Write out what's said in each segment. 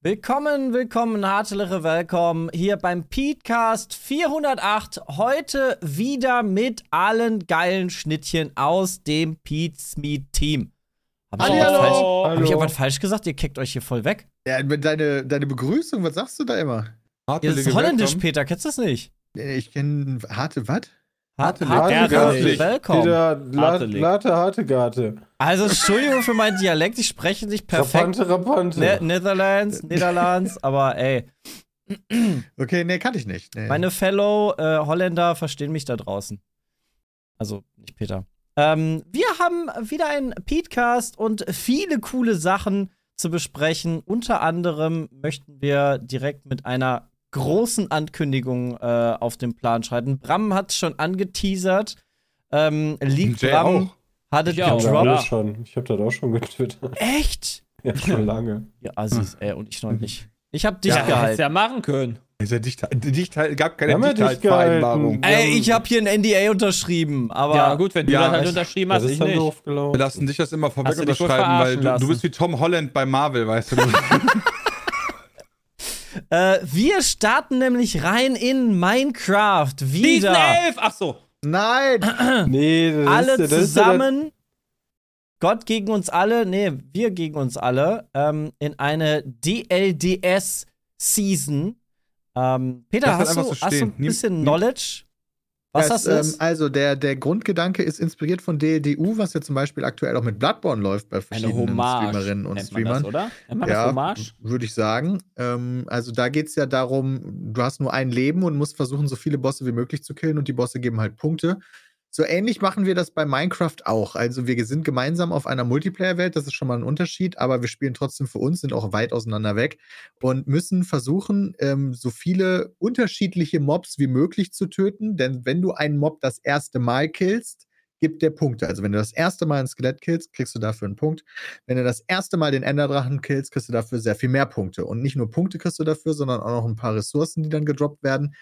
Willkommen, willkommen, hartliche Willkommen hier beim Petecast 408. Heute wieder mit allen geilen Schnittchen aus dem Meat Team. Hab ich, Hallo. irgendwas falsch, hab ich Hallo. irgendwas falsch gesagt? Ihr kickt euch hier voll weg. Ja, deine, deine Begrüßung, was sagst du da immer? Ihr ist holländisch, Peter, kennst du das nicht? Ich kenne harte, was? Hart, Hartelig. hart, Hartelig. herzlich willkommen. Peter, La Hartelig. Late Hartegate. Also, Entschuldigung für meinen Dialekt, ich spreche nicht perfekt. Rapante, Rapante. Ne Netherlands, Niederlands, aber ey, Okay, nee, kann ich nicht. Nee. meine Fellow äh, Holländer verstehen mich da draußen. Also, nicht Peter. Ähm, wir haben wieder einen Petecast und viele coole Sachen zu besprechen. Unter anderem möchten wir direkt mit einer großen Ankündigung äh, auf den Plan schreiten. Bram hat schon angeteasert. Ähm, liegt Jay Bram, auch. hat es Ich auch, Ja, gedroppt. schon. Ich hab das auch schon getwittert. Echt? Ja, schon lange. Ja, Assis, ey, und ich noch nicht. Ich hab dich Ja, gehalten. hättest ja machen können. Ist ja dicht, dicht, gab keine ja dicht Dichthaltvereinbarung. Ey, ich habe hier ein NDA unterschrieben, aber ja, gut, wenn du Ja, das halt ich- unterschrieben Das hast, ist ich dann nicht. Wir lassen dich das immer vorweg unterschreiben, weil du, du bist wie Tom Holland bei Marvel, weißt du. Äh, wir starten nämlich rein in Minecraft Season wieder. 11! Ach so. Nein! Nee, das Alle ist, das ist zusammen. Gott gegen uns alle, nee, wir gegen uns alle, ähm, in eine DLDS-Season. Ähm, Peter, hast du, so hast du ein bisschen Nimm- Knowledge? Was Das, das ist? ähm, also, der, der Grundgedanke ist inspiriert von DLDU, was ja zum Beispiel aktuell auch mit Bloodborne läuft bei verschiedenen. Streamerinnen und Streamern. Das, oder? Nennt man ja, das Hommage? würde ich sagen. Ähm, also da geht es ja darum, du hast nur ein Leben und musst versuchen, so viele Bosse wie möglich zu killen und die Bosse geben halt Punkte. So ähnlich machen wir das bei Minecraft auch. Also wir sind gemeinsam auf einer Multiplayer-Welt, das ist schon mal ein Unterschied, aber wir spielen trotzdem für uns, sind auch weit auseinander weg und müssen versuchen, ähm, so viele unterschiedliche Mobs wie möglich zu töten. Denn wenn du einen Mob das erste Mal killst, gibt der Punkte. Also wenn du das erste Mal ein Skelett killst, kriegst du dafür einen Punkt. Wenn du das erste Mal den Enderdrachen killst, kriegst du dafür sehr viel mehr Punkte. Und nicht nur Punkte kriegst du dafür, sondern auch noch ein paar Ressourcen, die dann gedroppt werden.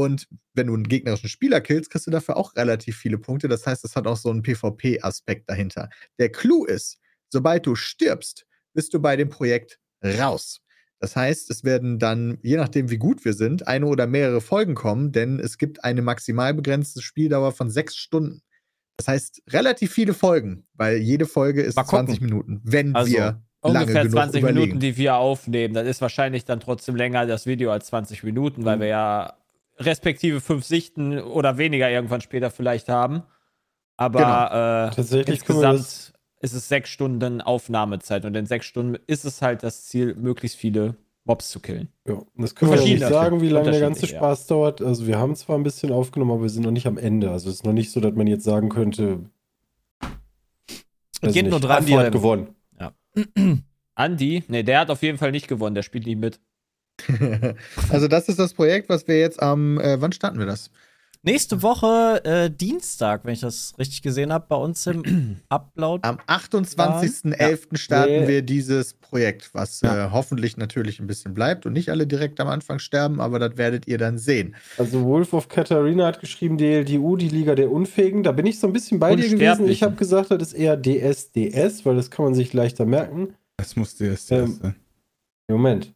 Und wenn du einen gegnerischen Spieler killst, kriegst du dafür auch relativ viele Punkte. Das heißt, es hat auch so einen PvP-Aspekt dahinter. Der Clou ist, sobald du stirbst, bist du bei dem Projekt raus. Das heißt, es werden dann, je nachdem wie gut wir sind, eine oder mehrere Folgen kommen, denn es gibt eine maximal begrenzte Spieldauer von sechs Stunden. Das heißt, relativ viele Folgen, weil jede Folge ist Mal gucken. 20 Minuten, wenn Also, wir lange Ungefähr genug 20 überlegen. Minuten, die wir aufnehmen. Das ist wahrscheinlich dann trotzdem länger das Video als 20 Minuten, Mhm. weil wir ja respektive fünf Sichten oder weniger irgendwann später vielleicht haben. Aber äh, Tatsächlich können wir insgesamt das- ist es sechs Stunden Aufnahmezeit und in sechs Stunden ist es halt das Ziel, möglichst viele Mobs zu killen. Ja, das können wir nicht sagen, wie lange der ganze Unterschiedlich, ja. Spaß dauert. Also wir haben zwar ein bisschen aufgenommen, aber wir sind noch nicht am Ende. Also es ist noch nicht so, dass man jetzt sagen könnte, weiß Geht nicht, nur drei Andi hat gewonnen. Andy, ne, der hat auf jeden Fall nicht gewonnen, der spielt nie mit. also das ist das Projekt, was wir jetzt am, äh, wann starten wir das? Nächste Woche äh, Dienstag, wenn ich das richtig gesehen habe, bei uns im Upload. Am 28.11. starten Nee. wir dieses Projekt, was Ja. äh, hoffentlich natürlich ein bisschen bleibt und nicht alle direkt am Anfang sterben, aber das werdet ihr dann sehen. Also Wolf of Katharina hat geschrieben, DLDU, die Liga der Unfähigen. Da bin ich so ein bisschen bei dir gewesen. Ich habe gesagt, das ist eher DSDS, weil das kann man sich leichter merken. Das musste jetzt Ähm, erst sein. Moment.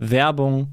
Werbung.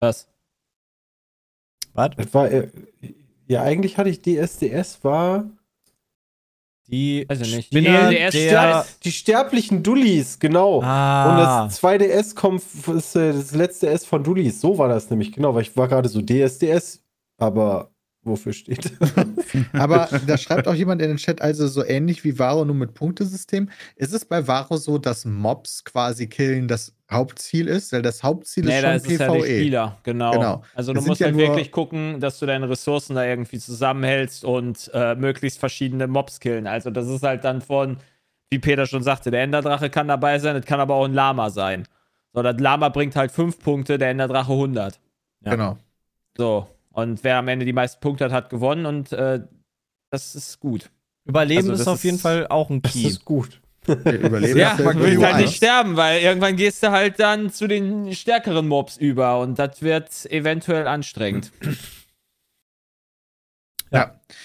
Was? Was? Das war, äh, ja, eigentlich hatte ich DSDS war Die ich nicht. Spinner DLDS der, die sterblichen Dullis, genau. ah, Und das 2DS kommt, ist äh, das letzte S von Dullis. So war das nämlich, genau, weil ich war gerade so DSDS, aber wofür steht? Aber da schreibt auch jemand in den Chat, also so ähnlich wie Varo, nur mit Punktesystem. Ist es bei Varo so, dass Mobs quasi killen das Hauptziel ist? Weil das Hauptziel Nee, ist da schon ist es ja der PvE. Spieler, genau. Genau. Also du musst ja halt wirklich gucken, dass du deine Ressourcen da irgendwie zusammenhältst und äh, möglichst verschiedene Mobs killen. Also das ist halt dann von, wie Peter schon sagte, der Enderdrache kann dabei sein, es kann aber auch ein Lama sein. So, das Lama bringt halt 5 Punkte, der Enderdrache 100. Ja. Genau. So, und wer am Ende die meisten Punkte hat, hat gewonnen und äh, das ist gut. Überleben also ist das auf jeden ist- Fall auch ein Das Key. ist gut. Überleben Ja, das man ja will halt nicht sterben, weil irgendwann gehst du halt dann zu den stärkeren Mobs über und das wird eventuell anstrengend.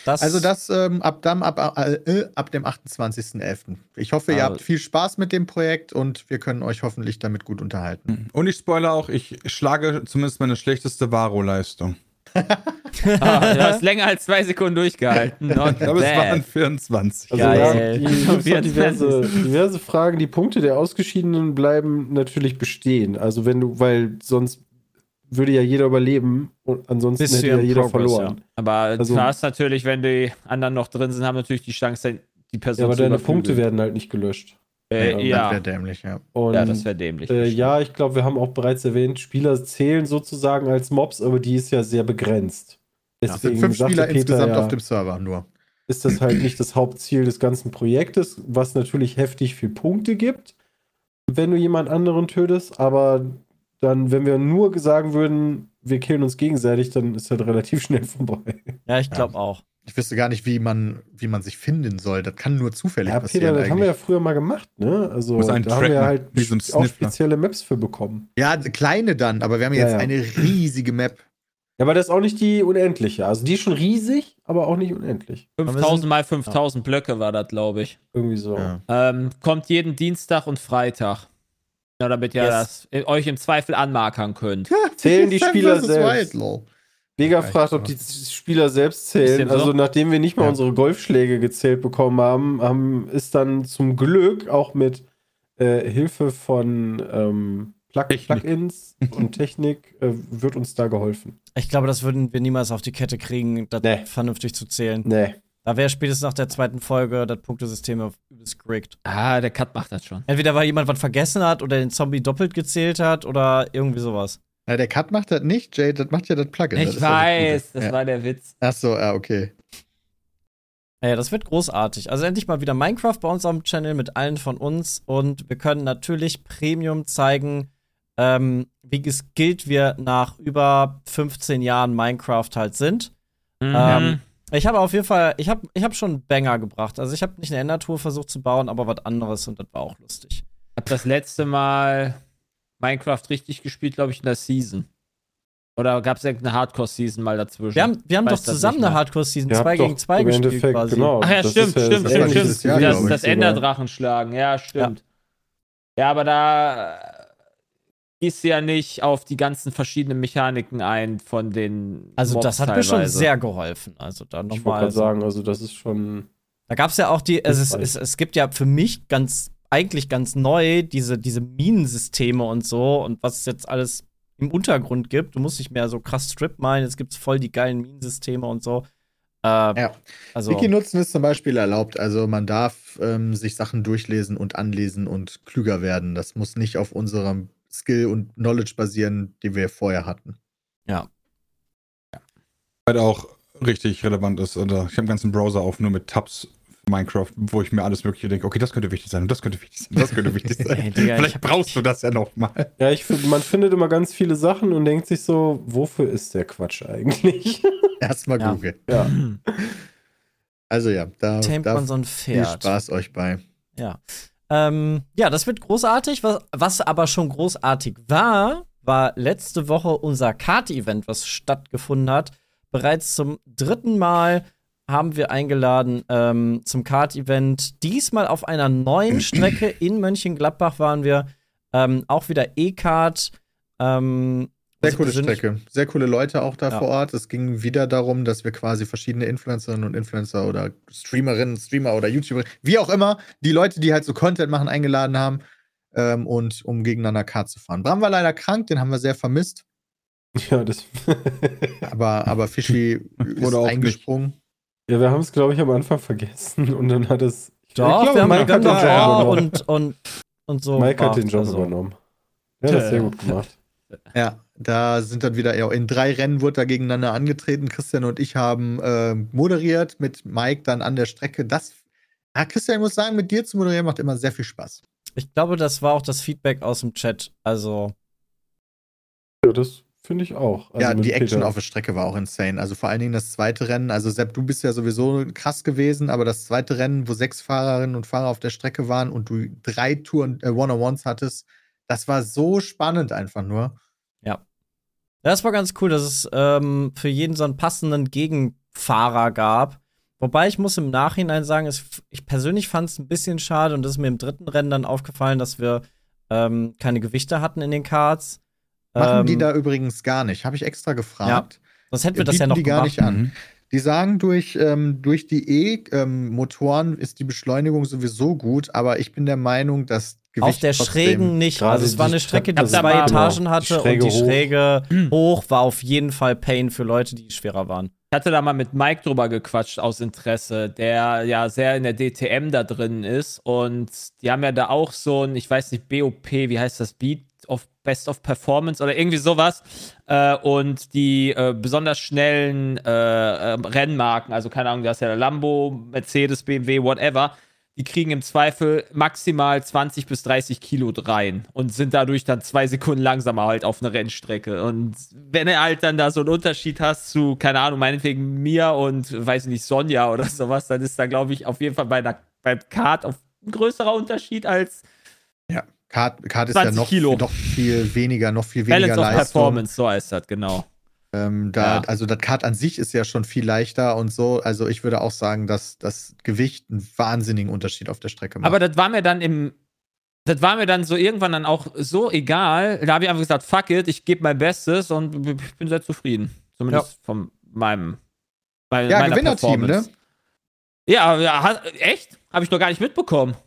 Das, Also das ähm, ab, dann, ab, äh, ab dem 28.11. Ich hoffe, ihr Aber- habt viel Spaß mit dem Projekt und wir können euch hoffentlich damit gut unterhalten. Und ich spoilere auch, ich schlage zumindest meine schlechteste Varo-Leistung. Ah, du hast länger als zwei Sekunden durchgehalten. Not Ich glaube, es waren 24. Also Geil. ja, die, diverse, diverse Fragen. Die Punkte der Ausgeschiedenen bleiben natürlich bestehen. Also wenn du, weil sonst würde ja jeder überleben und ansonsten Bist hätte ja ja jeder Progress, verloren. Aber Also- du hast natürlich, wenn die anderen noch drin sind, haben natürlich die Chance, die Person Ja, aber zu deine überflügeln. Punkte werden halt nicht gelöscht. Äh, Ja, Das ja. wäre dämlich, ja. Und ja, das wäre dämlich. äh, ja, ich glaube, wir haben auch bereits erwähnt, Spieler zählen sozusagen als Mobs, aber die ist ja sehr begrenzt. Es sind Deswegen fünf Spieler Peter insgesamt ja, auf dem Server nur. ist das halt nicht das Hauptziel des ganzen Projektes, was natürlich heftig viel Punkte gibt, wenn du jemand anderen tötest, aber dann, wenn wir nur sagen würden, wir killen uns gegenseitig, dann ist das relativ schnell vorbei. ja, ich glaube auch. Ich wüsste gar nicht, wie man, wie man sich finden soll. Das kann nur zufällig Ja, passieren. Peter, das haben wir ja eigentlich. früher mal gemacht, ne? Also da haben wir tracken, halt so auch spezielle Maps für bekommen. Ja, kleine dann, aber wir haben Ja, jetzt ja. eine riesige Map. Ja, aber das ist auch nicht die unendliche. Also die ist schon riesig, aber auch nicht unendlich. 5000 mal 5000 Blöcke war das, glaube ich. Irgendwie so. Ja. Ähm, kommt jeden Dienstag und Freitag. Ja, damit ihr Yes. das äh, euch im Zweifel anmarkern könnt. Zählen die Spieler selbst? Whitelaw. Vega fragt, ob die Spieler selbst zählen. dem so? Also nachdem wir nicht mal Ja. unsere Golfschläge gezählt bekommen haben, haben ist dann zum Glück auch mit äh, Hilfe von ähm, Plug. Plugins und Technik äh, wird uns da geholfen. Ich glaube, das würden wir niemals auf die Kette kriegen, das Nee. vernünftig zu zählen. Nee. Da wäre spätestens nach der zweiten Folge das Punktesystem auf übelst gerickt. Ah, der Cut macht das schon. Entweder weil jemand was vergessen hat oder den Zombie doppelt gezählt hat oder irgendwie sowas. Ja, der Cut macht das nicht, Jay, das macht ja das Plugin. das Ich ist ja weiß, Gute. das ja. war der Witz. Ach so, ja, okay. Ja, das wird großartig. Also endlich mal wieder Minecraft bei uns am Channel mit allen von uns und wir können natürlich Premium zeigen, ähm, wie geskillt wir nach über 15 Jahren Minecraft halt sind. Mhm. Ähm, ich habe auf jeden Fall, ich habe ich hab schon einen Banger gebracht. Also ich habe nicht eine Endertour versucht zu bauen, aber was anderes und das war auch lustig. hab das letzte Mal Minecraft richtig gespielt, glaube ich, in der Season. Oder gab es irgendeine Hardcore-Season mal dazwischen? Wir haben, wir haben doch zusammen eine. Hardcore-Season Ihr 2 habt gegen doch 2 im gespielt Endeffekt, quasi. Genau, Ach ja, das stimmt, ist ja stimmt, das stimmt, stimmt. Jahr, das das sogar. Enderdrachen schlagen, ja, stimmt. Ja, aber da äh, gehst du ja nicht auf die ganzen verschiedenen Mechaniken ein von den. Also Mobs das hat mir schon teilweise. sehr geholfen. Also da Ich wollte nochmal. gerade sagen, also das ist schon. Da gab es ja auch die, also es, es, es gibt ja für mich ganz, eigentlich ganz neu diese, diese Minensysteme und so und was es jetzt alles im Untergrund gibt. Du musst nicht mehr so krass Strip minen, jetzt gibt es voll die geilen Minensysteme und so. Äh, Ja. Also, Wiki-Nutzen ist zum Beispiel erlaubt. Also man darf ähm, sich Sachen durchlesen und anlesen und klüger werden. Das muss nicht auf unserem Skill und Knowledge basieren, die wir vorher hatten. Halt auch richtig relevant ist. Oder ich habe einen ganzen Browser auf, nur mit Tabs Minecraft, wo ich mir alles Mögliche denke, okay, das könnte wichtig sein und das könnte wichtig sein, das könnte wichtig sein. Ey, Digga, ich Vielleicht brauchst du das ja noch mal. Ja, ich finde, man findet immer ganz viele Sachen und denkt sich so, wofür ist der Quatsch eigentlich? Erstmal Ja. googeln. ja. Also ja, da, tamet da man so ein viel Pferd. Spaß euch bei. Ja. Ähm, ja, das wird großartig. Was, was aber schon großartig war, war letzte Woche unser Kart-Event, was stattgefunden hat. Bereits zum dritten Mal haben wir eingeladen ähm, zum Kart-Event. Diesmal auf einer neuen Strecke in Mönchengladbach waren wir. Ähm, auch wieder E-Kart. Ähm, Sehr was coole Strecke. Sehr coole Leute auch da Ja. vor Ort. Es ging wieder darum, dass wir quasi verschiedene Influencerinnen und Influencer oder Streamerinnen, Streamer oder YouTuber, wie auch immer, die Leute, die halt so Content machen, eingeladen haben, ähm, und um gegeneinander Kart zu fahren. Bram war leider krank, den haben wir sehr vermisst. Ja, das. Aber, aber Fischi ist eingesprungen. Ja, wir haben es, glaube ich, am Anfang vergessen und dann hat es. Ich Doch, glaube, wir haben Mike hat den Job übernommen. und, und, und so. Mike hat den Job also. übernommen. Ja, das ist sehr gut gemacht. Ja, da sind dann wieder, ja, in drei Rennen wurde da gegeneinander angetreten. Christian und ich haben äh, moderiert mit Mike dann an der Strecke. Das, ja, Christian, ich muss sagen, mit dir zu moderieren macht immer sehr viel Spaß. Ich glaube, das war auch das Feedback aus dem Chat. Also, Ja, das finde ich auch. Also ja, die Action Peter. auf der Strecke war auch insane. Also vor allen Dingen das zweite Rennen. Also Sepp, du bist ja sowieso krass gewesen, aber das zweite Rennen, wo sechs Fahrerinnen und Fahrer auf der Strecke waren und du drei Touren, äh, One-on-Ones hattest, das war so spannend einfach nur. das war ganz cool, dass es ähm, für jeden so einen passenden Gegenfahrer gab. Wobei ich muss im Nachhinein sagen, es, ich persönlich fand es ein bisschen schade und das ist mir im dritten Rennen dann aufgefallen, dass wir ähm, keine Gewichte hatten in den Karts. Machen Ähm, die da übrigens gar nicht. Habe ich extra gefragt. Sonst hätten wir das ja noch die gar gemacht. nicht an. Mhm. Die sagen, durch, ähm, durch die E-Motoren ist die Beschleunigung sowieso gut, aber ich bin der Meinung, dass Gewicht Auf der Schrägen nicht. Also es war eine Strecke, die Stre- zwei Ja, Etagen genau. hatte Die und Schräge die hoch. Schräge hoch war auf jeden Fall Pain für Leute, die schwerer waren. Ich hatte da mal mit Mike drüber gequatscht aus Interesse, der ja sehr in der DTM da drin ist. Und die haben ja da auch so ein, ich weiß nicht, BOP, wie heißt das? Beat Best of Performance oder irgendwie sowas. Äh, und die äh, besonders schnellen äh, äh, Rennmarken, also keine Ahnung, da ist ja der Lambo, Mercedes, BMW, whatever. Die kriegen im Zweifel maximal 20 bis 30 Kilo rein und sind dadurch dann zwei Sekunden langsamer halt auf einer Rennstrecke. Und wenn du halt dann da so einen Unterschied hast zu, keine Ahnung, meinetwegen mir und, weiß ich nicht, Sonja oder sowas, dann ist da, glaube ich, auf jeden Fall bei einer, beim Kart auf ein größerer Unterschied als Ja, Kart, Kart ist ja 20 noch, Kilo. noch viel weniger, noch viel weniger Balance of Leistung. Performance, so heißt das, genau. Ähm, da, Ja. Also das Kart an sich ist ja schon viel leichter und so. Also ich würde auch sagen, dass das Gewicht einen wahnsinnigen Unterschied auf der Strecke macht. Aber das war mir dann im. Das war mir dann so irgendwann dann auch so egal. Da habe ich einfach gesagt, fuck it, ich gebe mein Bestes und ich bin sehr zufrieden. Zumindest von meinem. Bei, ja, meiner Gewinnerteam, ne? Ja, ja, echt? Habe ich noch gar nicht mitbekommen.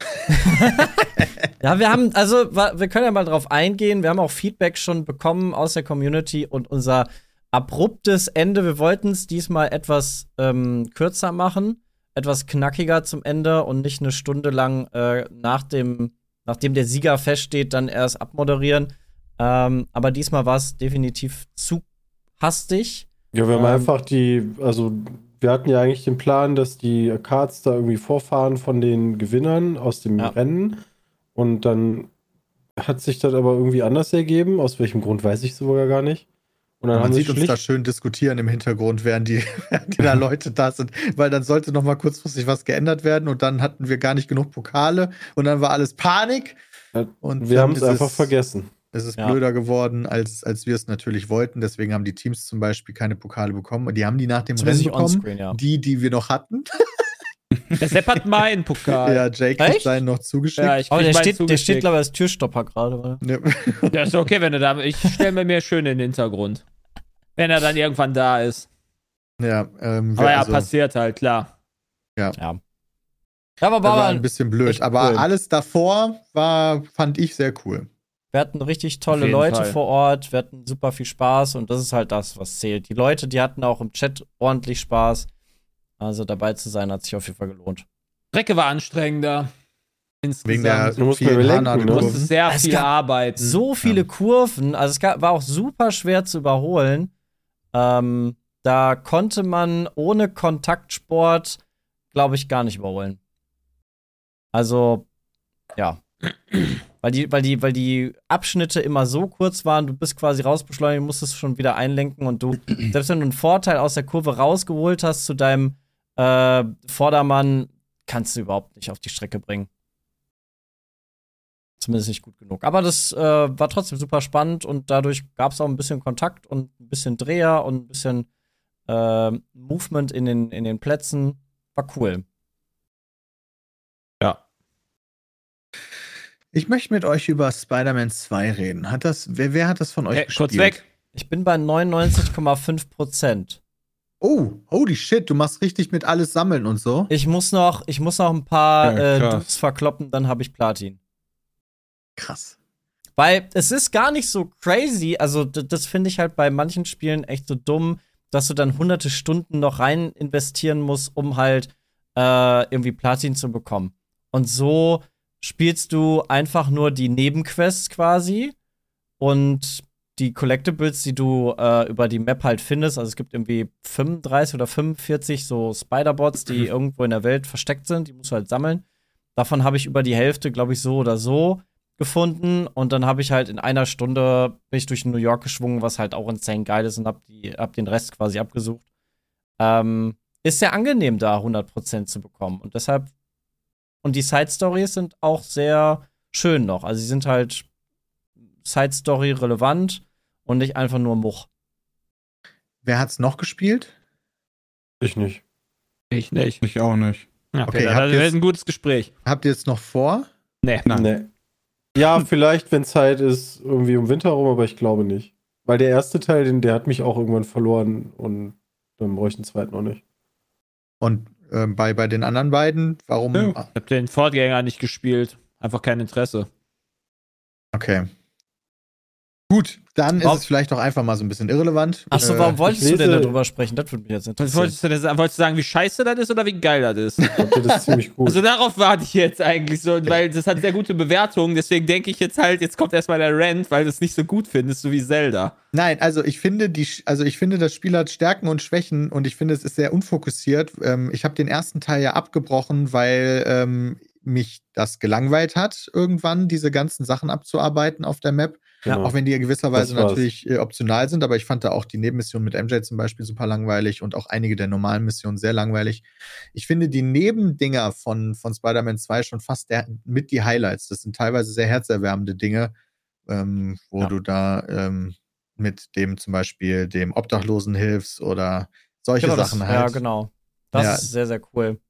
Ja, wir haben, also, wir können ja mal drauf eingehen. Wir haben auch Feedback schon bekommen aus der Community und unser abruptes Ende. Wir wollten es diesmal etwas ähm, kürzer machen, etwas knackiger zum Ende und nicht eine Stunde lang äh, nach dem, nachdem der Sieger feststeht, dann erst abmoderieren. Ähm, aber diesmal war es definitiv zu hastig. Ja, wir haben Ähm, einfach die, also wir hatten ja eigentlich den Plan, dass die Cards da irgendwie vorfahren von den Gewinnern aus dem Ja. Rennen. Und dann hat sich das aber irgendwie anders ergeben. Aus welchem Grund weiß ich sogar gar nicht. Und dann Man sieht uns da schön diskutieren im Hintergrund, während die, während die da Leute da sind, weil dann sollte noch mal kurzfristig was geändert werden und dann hatten wir gar nicht genug Pokale und dann war alles Panik Ja, und wir haben es einfach vergessen. Es ist Ja. blöder geworden, als, als wir es natürlich wollten. Deswegen haben die Teams zum Beispiel keine Pokale bekommen. Die haben die nach dem Rennen bekommen. ja. Die, die wir noch hatten. Der Sepp hat meinen Pokal. Ja, Jake hat seinen noch zugeschickt. Ja, ich Aber der steht, der steht, glaube ich, als Türstopper gerade, oder? Ja, ist okay, wenn er da. Ich stelle mir mehr schön in den Hintergrund. Wenn er dann irgendwann da ist. ja, ähm, Aber ja, also, passiert halt, klar. Ja, aber das war war ein bisschen blöd. Aber cool. alles davor war, fand ich sehr cool. Wir hatten richtig tolle Leute Fall. vor Ort, wir hatten super viel Spaß und das ist halt das, was zählt. Die Leute, die hatten auch im Chat ordentlich Spaß. Also dabei zu sein, hat sich auf jeden Fall gelohnt. Strecke war anstrengender. Wegen der Insgesamt. Du musst vielen mir lenken, Hanade- ne? Du musstest sehr Es viel arbeiten. So viele Kurven, also es gab, war auch super schwer zu überholen. Ähm, da konnte man ohne Kontaktsport, glaube ich, gar nicht überholen. Also, ja. Weil die, weil, die, weil die Abschnitte immer so kurz waren, du bist quasi rausbeschleunigt, musstest schon wieder einlenken und du, selbst wenn du einen Vorteil aus der Kurve rausgeholt hast zu deinem äh, Vordermann, kannst du überhaupt nicht auf die Strecke bringen. zumindest nicht gut genug. Aber das äh, war trotzdem super spannend und dadurch gab es auch ein bisschen Kontakt und ein bisschen Dreher und ein bisschen äh, Movement in den, in den Plätzen. War cool. Ich möchte mit euch über Spider-Man 2 reden. Hat das, wer, wer hat das von euch Hey, gespielt? kurz weg. Ich bin bei 99,5 Prozent. Oh, holy shit, du machst richtig mit alles sammeln und so. Ich muss noch, ich muss noch ein paar Ja, äh. Dudes verkloppen, dann habe ich Platin. Krass. Weil es ist gar nicht so crazy, also das finde ich halt bei manchen Spielen echt so dumm, dass du dann hunderte Stunden noch rein investieren musst, um halt äh, irgendwie Platin zu bekommen. Und so spielst du einfach nur die Nebenquests quasi und die Collectibles, die du äh, über die Map halt findest. Also es gibt irgendwie 35 oder 45 so Spider-Bots, die irgendwo in der Welt versteckt sind. Die musst du halt sammeln. Davon habe ich über die Hälfte, glaube ich, so oder so gefunden. Und dann habe ich halt in einer Stunde bin ich durch New York geschwungen, was halt auch insane geil ist und hab, die, hab den Rest quasi abgesucht. Ähm, ist sehr angenehm, da 100% zu bekommen. Und deshalb, und die Side-Stories sind auch sehr schön noch. Also sie sind halt Side-Story relevant und nicht einfach nur Much. Wer hat's noch gespielt? Ich nicht. Ich nicht. Ich auch nicht. Ja, Okay, Peter, habt das jetzt- ein gutes Gespräch. Habt ihr jetzt noch vor? Nee. Nein. Nee. Ja, vielleicht, wenn Zeit ist, irgendwie um Winter rum, aber ich glaube nicht. Weil der erste Teil, den, der hat mich auch irgendwann verloren und dann brauche ich den zweiten auch nicht. Und ähm, bei, bei den anderen beiden, warum? Ja. Ich habe den Fortgänger nicht gespielt. Einfach kein Interesse. Okay. Gut, dann ist Warum- es vielleicht auch einfach mal so ein bisschen irrelevant. Achso, Äh, warum wolltest du denn darüber sprechen? Das würde mich jetzt Was interessieren. wolltest du denn sagen? Wolltest du sagen, wie scheiße das ist oder wie geil das ist? Ich glaube, das ist ziemlich gut. Also darauf warte ich jetzt eigentlich so, weil das hat sehr gute Bewertungen, deswegen denke ich jetzt halt, jetzt kommt erstmal der Rant, weil du es nicht so gut findest, so wie Zelda. Nein, also ich finde die, also ich finde das Spiel hat Stärken und Schwächen und ich finde es ist sehr unfokussiert. Ähm, ich habe den ersten Teil ja abgebrochen, weil ähm, mich das gelangweilt hat, irgendwann diese ganzen Sachen abzuarbeiten auf der Map. Genau. Auch wenn die in gewisser Weise Das war's. natürlich äh, optional sind, aber ich fand da auch die Nebenmission mit MJ zum Beispiel super langweilig und auch einige der normalen Missionen sehr langweilig. Ich finde die Nebendinger von, von Spider-Man 2 schon fast der, mit die Highlights. Das sind teilweise sehr herzerwärmende Dinge, ähm, wo Ja. du da ähm, mit dem zum Beispiel dem Obdachlosen hilfst oder solche Genau, das- Sachen Ja, halt. genau. Das Ja. ist sehr, sehr cool.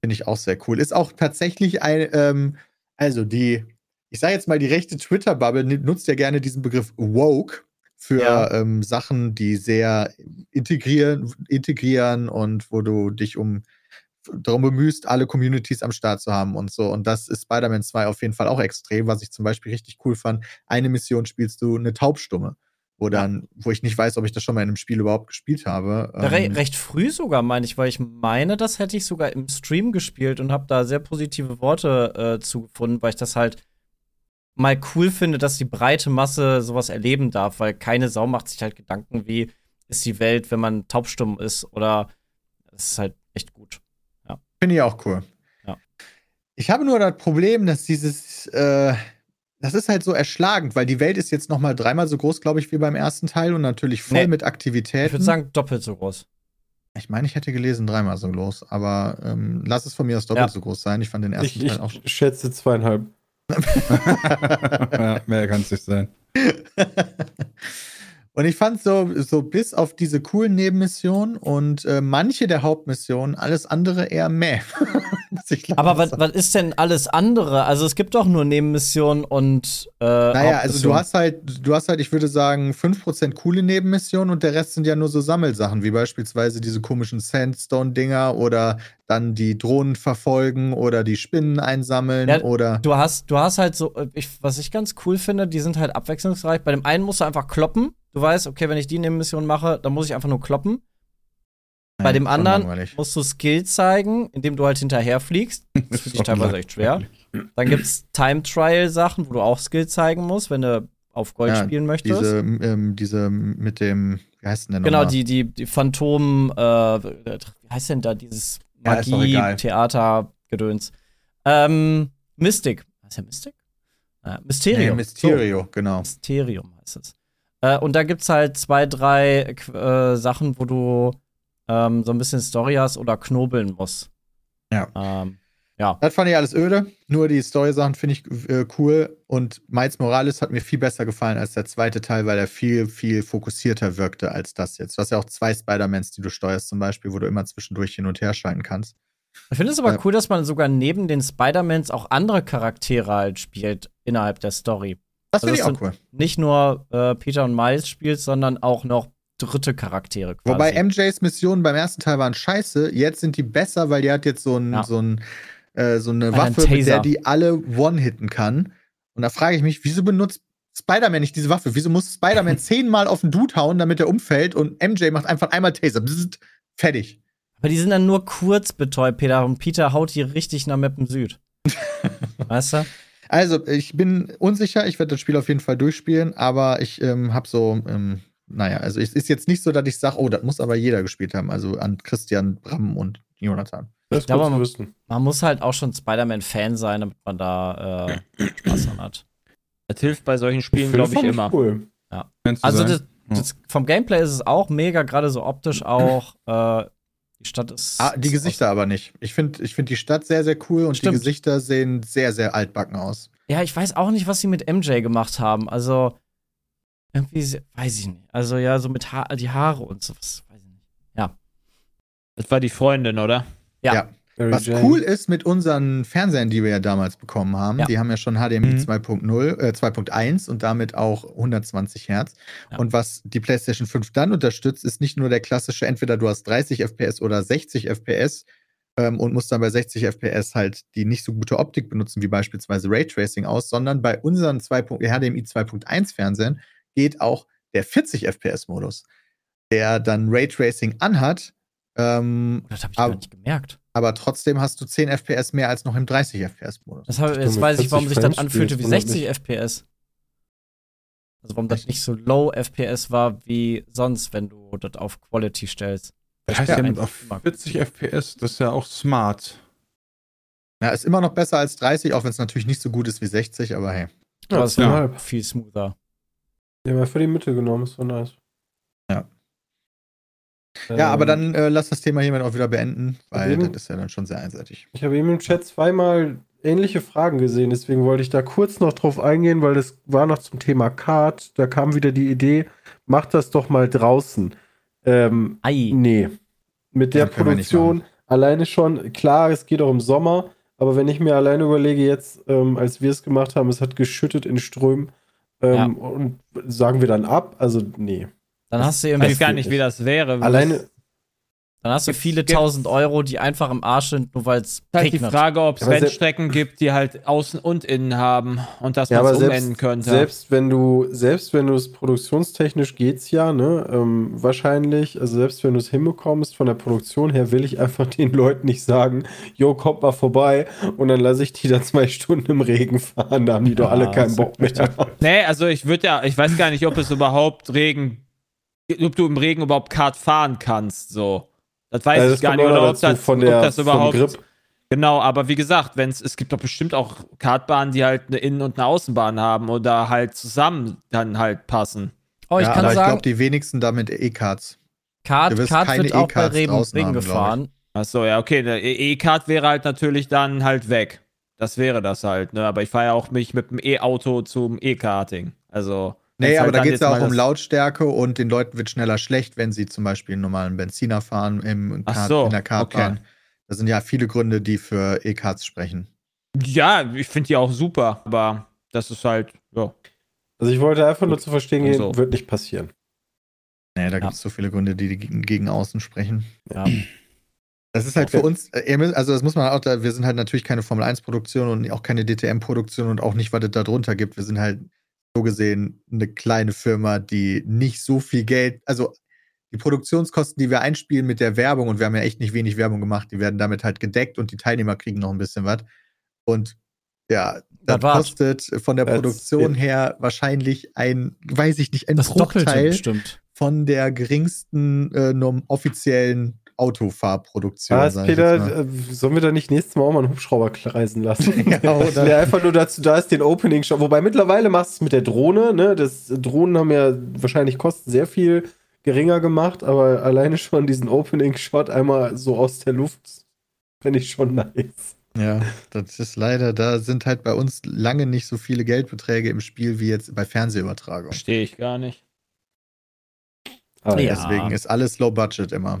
Finde ich auch sehr cool. Ist auch tatsächlich ein, ähm, also die, ich sage jetzt mal, die rechte Twitter-Bubble nutzt ja gerne diesen Begriff woke für Ja. ähm, Sachen, die sehr integrieren, integrieren und wo du dich um darum bemühst, alle Communities am Start zu haben und so. Und das ist Spider-Man 2 auf jeden Fall auch extrem, was ich zum Beispiel richtig cool fand. Eine Mission spielst du eine Taubstumme, wo dann, wo ich nicht weiß, ob ich das schon mal in einem Spiel überhaupt gespielt habe. Re Ähm, recht früh sogar, meine ich, weil ich meine, das hätte ich sogar im Stream gespielt und habe da sehr positive Worte äh, zugefunden, weil ich das halt mal cool finde, dass die breite Masse sowas erleben darf, weil keine Sau macht sich halt Gedanken, wie ist die Welt, wenn man taubstumm ist oder das ist halt echt gut. Finde ich auch cool. Ja. Ich habe nur das Problem, dass dieses, äh, das ist halt so erschlagend, weil die Welt ist jetzt noch mal dreimal so groß, glaube ich, wie beim ersten Teil und natürlich voll Nee. mit Ich Aktivitäten. würde sagen, doppelt so groß. ich meine, ich hätte gelesen dreimal so groß, aber ähm, lass es von mir aus doppelt Ja. so groß sein. Ich fand den ersten Ich, Teil auch. ich schätze zweieinhalb. ja, mehr kann es nicht sein. Und ich fand so, so bis auf diese coolen Nebenmissionen und äh, manche der Hauptmissionen, alles andere eher meh. Aber was, was ist denn alles andere? Also es gibt doch nur Nebenmissionen und äh, Naja, also du hast halt, du hast halt, ich würde sagen, 5% coole Nebenmissionen und der Rest sind ja nur so Sammelsachen, wie beispielsweise diese komischen Sandstone-Dinger oder dann die Drohnen verfolgen oder die Spinnen einsammeln Ja, oder. Du hast, du hast halt so, äh, ich, was ich ganz cool finde, die sind halt abwechslungsreich. Bei dem einen musst du einfach kloppen. Du weißt, okay, wenn ich die Nebenmission mache, dann muss ich einfach nur kloppen. Bei dem anderen musst du Skill zeigen, indem du halt hinterher fliegst. Das finde ich teilweise echt schwer. Dann gibt's Time Trial Sachen, wo du auch Skill zeigen musst, wenn du auf Gold Ja, spielen möchtest. Diese, ähm, diese mit dem, wie heißt denn der genau, die, die, die Phantom, äh, wie heißt denn da dieses Ja, ist doch Magie, egal. Theater, Gedöns. Ähm, Mystic. Heißt ja Mystic? Äh, Nee, Mysterium. Mysterio, genau. Mysterium heißt es. Äh, und da gibt's halt zwei, drei äh, Sachen, wo du ähm, so ein bisschen Story hast oder knobeln musst. Ja. Ähm, Ja. Das fand ich alles öde. Nur die Story-Sachen finde ich äh, cool. Und Miles Morales hat mir viel besser gefallen als der zweite Teil, weil er viel, viel fokussierter wirkte als das jetzt. Du hast ja auch zwei Spider-Mans, die du steuerst, zum Beispiel, wo du immer zwischendurch hin und her schalten kannst. Ich finde es aber Ja. cool, dass man sogar neben den Spider-Mans auch andere Charaktere halt spielt innerhalb der Story. Das Also finde ich das auch cool. Nicht nur äh, Peter und Miles spielt, sondern auch noch dritte Charaktere quasi. Wobei MJs Missionen beim ersten Teil waren scheiße. Jetzt sind die besser, weil die hat jetzt so, ein, Ja. so, ein, äh, so eine Ein Waffe, mit Taser. der die alle one-hitten kann. Und da frage ich mich, wieso benutzt Spider-Man nicht diese Waffe? Wieso muss Spider-Man zehnmal auf den Dude hauen, damit er umfällt und MJ macht einfach einmal Taser? Bzzzt, fertig. Aber die sind dann nur kurz betäubt, Peter. Und Peter haut die richtig nach Mappen Süd. weißt du? Also, ich bin unsicher. Ich werde das Spiel auf jeden Fall durchspielen, aber ich ähm, habe so, ähm, naja, also es ist jetzt nicht so, dass ich sage, oh, das muss aber jeder gespielt haben. Also an Christian, Bram und Jonathan. Das Ja, aber zu man- wissen. Man muss halt auch schon Spider-Man-Fan sein, damit man da äh, Spaß dran hat. Das hilft bei solchen Spielen, glaube ich, immer. Cool. Du Also das, das, vom Gameplay ist es auch mega, gerade so optisch auch. Äh, Stadt ist. Ah, die ist Gesichter aber nicht. Ich finde ich find die Stadt sehr, sehr cool und Stimmt. die Gesichter sehen sehr, sehr altbacken aus. Ja, ich weiß auch nicht, was sie mit MJ gemacht haben. Also, irgendwie, weiß ich nicht. Also, ja, so mit ha die Haare und sowas. Weiß ich nicht. Das war die Freundin, oder? Ja. Ja. Mary Was Jane. cool ist mit unseren Fernsehern, die wir ja damals bekommen haben, Ja. die haben ja schon HDMI Mhm. 2.0, äh, 2.1 und damit auch 120 Hertz. Ja. Und was die PlayStation 5 dann unterstützt, ist nicht nur der klassische, entweder du hast 30 FPS oder 60 FPS ähm, und musst dann bei 60 FPS halt die nicht so gute Optik benutzen, wie beispielsweise Raytracing aus, sondern bei unseren 2. HDMI 2.1 Fernsehern geht auch der 40 FPS-Modus, der dann Raytracing anhat. Ähm, Das habe ich Aber- gar nicht gemerkt. aber trotzdem hast du 10 FPS mehr als noch im 30 FPS-Modus. Das hab, jetzt weiß ich, warum 40 sich das anfühlte wie spielst, wundert 60 FPS. Also, warum das nicht so low FPS war wie sonst, wenn du das auf Quality stellst. Das heißt ja, Ja, auf immer. 40 FPS, das ist ja auch smart. Ja, ist immer noch besser als 30, auch wenn es natürlich nicht so gut ist wie 60, aber hey. Aber Ja, es war zweieinhalb. viel smoother. Ja, mal für die Mitte genommen, ist so nice. Ja. Ähm, Ja, aber dann äh, lass das Thema hiermit auch wieder beenden, weil eben- das ist ja dann schon sehr einseitig. Ich habe eben im Chat zweimal ähnliche Fragen gesehen, deswegen wollte ich da kurz noch drauf eingehen, weil das war noch zum Thema Kart. Da kam wieder die Idee, mach das doch mal draußen. Ähm, Ei. nee. Mit der Produktion alleine schon, klar, es geht auch im Sommer, aber wenn ich mir alleine überlege, jetzt, ähm, als wir es gemacht haben, es hat geschüttet in Strömen, ähm, Ja. und sagen wir dann ab, also nee. Dann hast du Ich irgendwie weiß gar nicht, wie das wäre. Alleine, Dann hast du viele tausend Euro, die einfach im Arsch sind, nur weil es halt die regnet. Frage, ob es Rennstrecken gibt, die halt außen und innen haben und dass Ja, man es selbst, umenden könnte. selbst wenn du, selbst wenn du es produktionstechnisch geht's ja, ne, ähm, wahrscheinlich, also selbst wenn du es hinbekommst von der Produktion her, will ich einfach den Leuten nicht sagen, jo, kommt mal vorbei und dann lasse ich die da zwei Stunden im Regen fahren, da haben die doch Ja, alle keinen das- Bock mehr. Nee, also ich würde ja, ich weiß gar nicht, ob es überhaupt Regen, ob du im Regen überhaupt Kart fahren kannst, so. Das weiß Also ich das gar kommt nicht, oder ob das, von ob der- das vom überhaupt. Grip. Genau, aber wie gesagt, wenn's, es gibt doch bestimmt auch Kartbahnen, die halt eine Innen- und eine Außenbahn haben oder halt zusammen dann halt passen. Oh, ich ja, kann aber ich sagen, glaube, die wenigsten damit E-Cards. Kart, du wirst Kart keine wird auch bei Regen, ich. gefahren. Achso, ja, okay. Eine E- E-Kart wäre halt natürlich dann halt weg. Das wäre das halt, ne? Aber ich fahre ja auch mich mit dem E-Auto zum E-Karting. Also. Nee, wenn's aber halt da geht es ja auch um Lautstärke und den Leuten wird schneller schlecht, wenn sie zum Beispiel einen normalen Benziner fahren im Ach Kart, so, in der Kartbahn. okay. Das sind ja viele Gründe, die für E-Cards sprechen. Ja, ich finde die auch super, aber das ist halt, ja. Also ich wollte einfach nur zu verstehen gehen, Also. wird nicht passieren. Nee, da Ja. gibt es so viele Gründe, die gegen, gegen außen sprechen. Ja. Das ist halt Okay. für uns, äh, also das muss man auch, da, wir sind halt natürlich keine Formel-1-Produktion und auch keine DTM-Produktion und auch nicht, was es da drunter gibt. Wir sind halt so gesehen eine kleine Firma, die nicht so viel Geld, also die Produktionskosten, die wir einspielen mit der Werbung, und wir haben ja echt nicht wenig Werbung gemacht, die werden damit halt gedeckt und die Teilnehmer kriegen noch ein bisschen was. Und ja, das Das war's. kostet von der That's Produktion her wahrscheinlich ein, weiß ich nicht, ein Das Bruchteil von der geringsten äh, offiziellen Autofahrproduktion. Was, Peter, äh, sollen wir da nicht nächstes Mal auch mal einen Hubschrauber kreisen lassen? Ja, oder? Der einfach nur dazu da ist, den Opening-Shot. Wobei mittlerweile machst du es mit der Drohne, ne? Das Drohnen haben ja wahrscheinlich Kosten sehr viel geringer gemacht, aber alleine schon diesen Opening-Shot einmal so aus der Luft finde ich schon nice. Ja, das ist leider, da sind halt bei uns lange nicht so viele Geldbeträge im Spiel wie jetzt bei Fernsehübertragung. Verstehe ich gar nicht. Aber Ja. Deswegen ist alles low budget immer.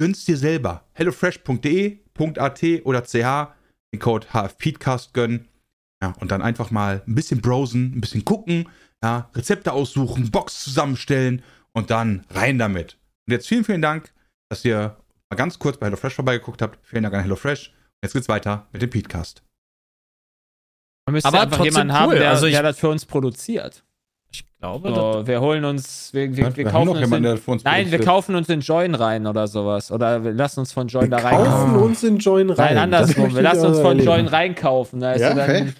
gönn's dir selber. hellofresh.de.at oder ch den Code HFPeatcast gönnen. Ja, und dann einfach mal ein bisschen browsen, ein bisschen gucken, ja, Rezepte aussuchen, Box zusammenstellen und dann rein damit. Und jetzt vielen, vielen Dank, dass ihr mal ganz kurz bei HelloFresh vorbeigeguckt habt. Vielen Dank an HelloFresh. Und jetzt geht's weiter mit dem Peatcast. Man müsste Aber einfach jemanden haben, cool. der, Also ich- der das für uns produziert. Ich glaube, das, So, wir holen uns, wir, wir, wir Wir kaufen uns jemanden, uns Nein, wir kaufen uns in Join rein oder sowas. Oder wir lassen uns von Join wir da rein. kaufen uns in Join rein. Nein, andersrum. Wir lassen uns von erleben. Join reinkaufen. Da Ja, dann, okay.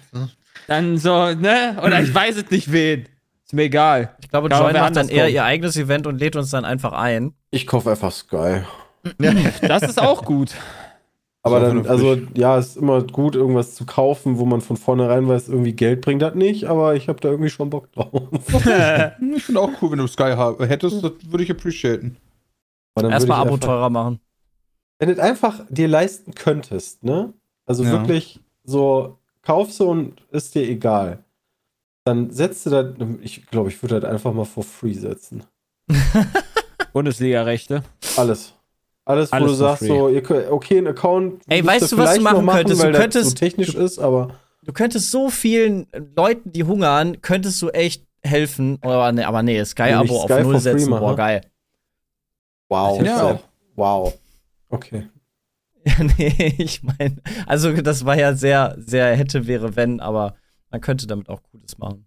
dann so, ne? Oder ich weiß es nicht wen. Ist mir egal. ich glaube, Join macht dann eher ihr eigenes Event und lädt uns dann einfach ein. Ich kaufe einfach Sky. Das ist auch gut. Aber dann, also ja, ist immer gut, irgendwas zu kaufen, wo man von vornherein weiß, irgendwie Geld bringt das nicht, aber ich habe da irgendwie schon Bock drauf. Ich finde auch cool, wenn du Sky hättest, das würde ich appreciaten. Aber dann Erstmal würde Abo teurer machen. Wenn du es einfach dir leisten könntest, ne? Also Ja. wirklich so, kaufst du und ist dir egal. Dann setzt du das, ich glaube, ich würde das einfach mal for free setzen. Bundesliga-Rechte. Alles. Alles, wo Alles du sagst, free. so, ihr könnt, okay, ein Account. Ey, weißt du, was du vielleicht noch machen könntest? Du weil das könntest- so technisch ist, aber Du könntest so vielen Leuten, die hungern, könntest du echt helfen. Aber nee, aber nee Sky-Abo auf Sky Null free setzen. mache. Boah, geil. wow. Ja. Wow. Okay. Ja, nee, ich meine, also das war ja sehr, sehr hätte, wäre, wenn, aber man könnte damit auch Gutes machen.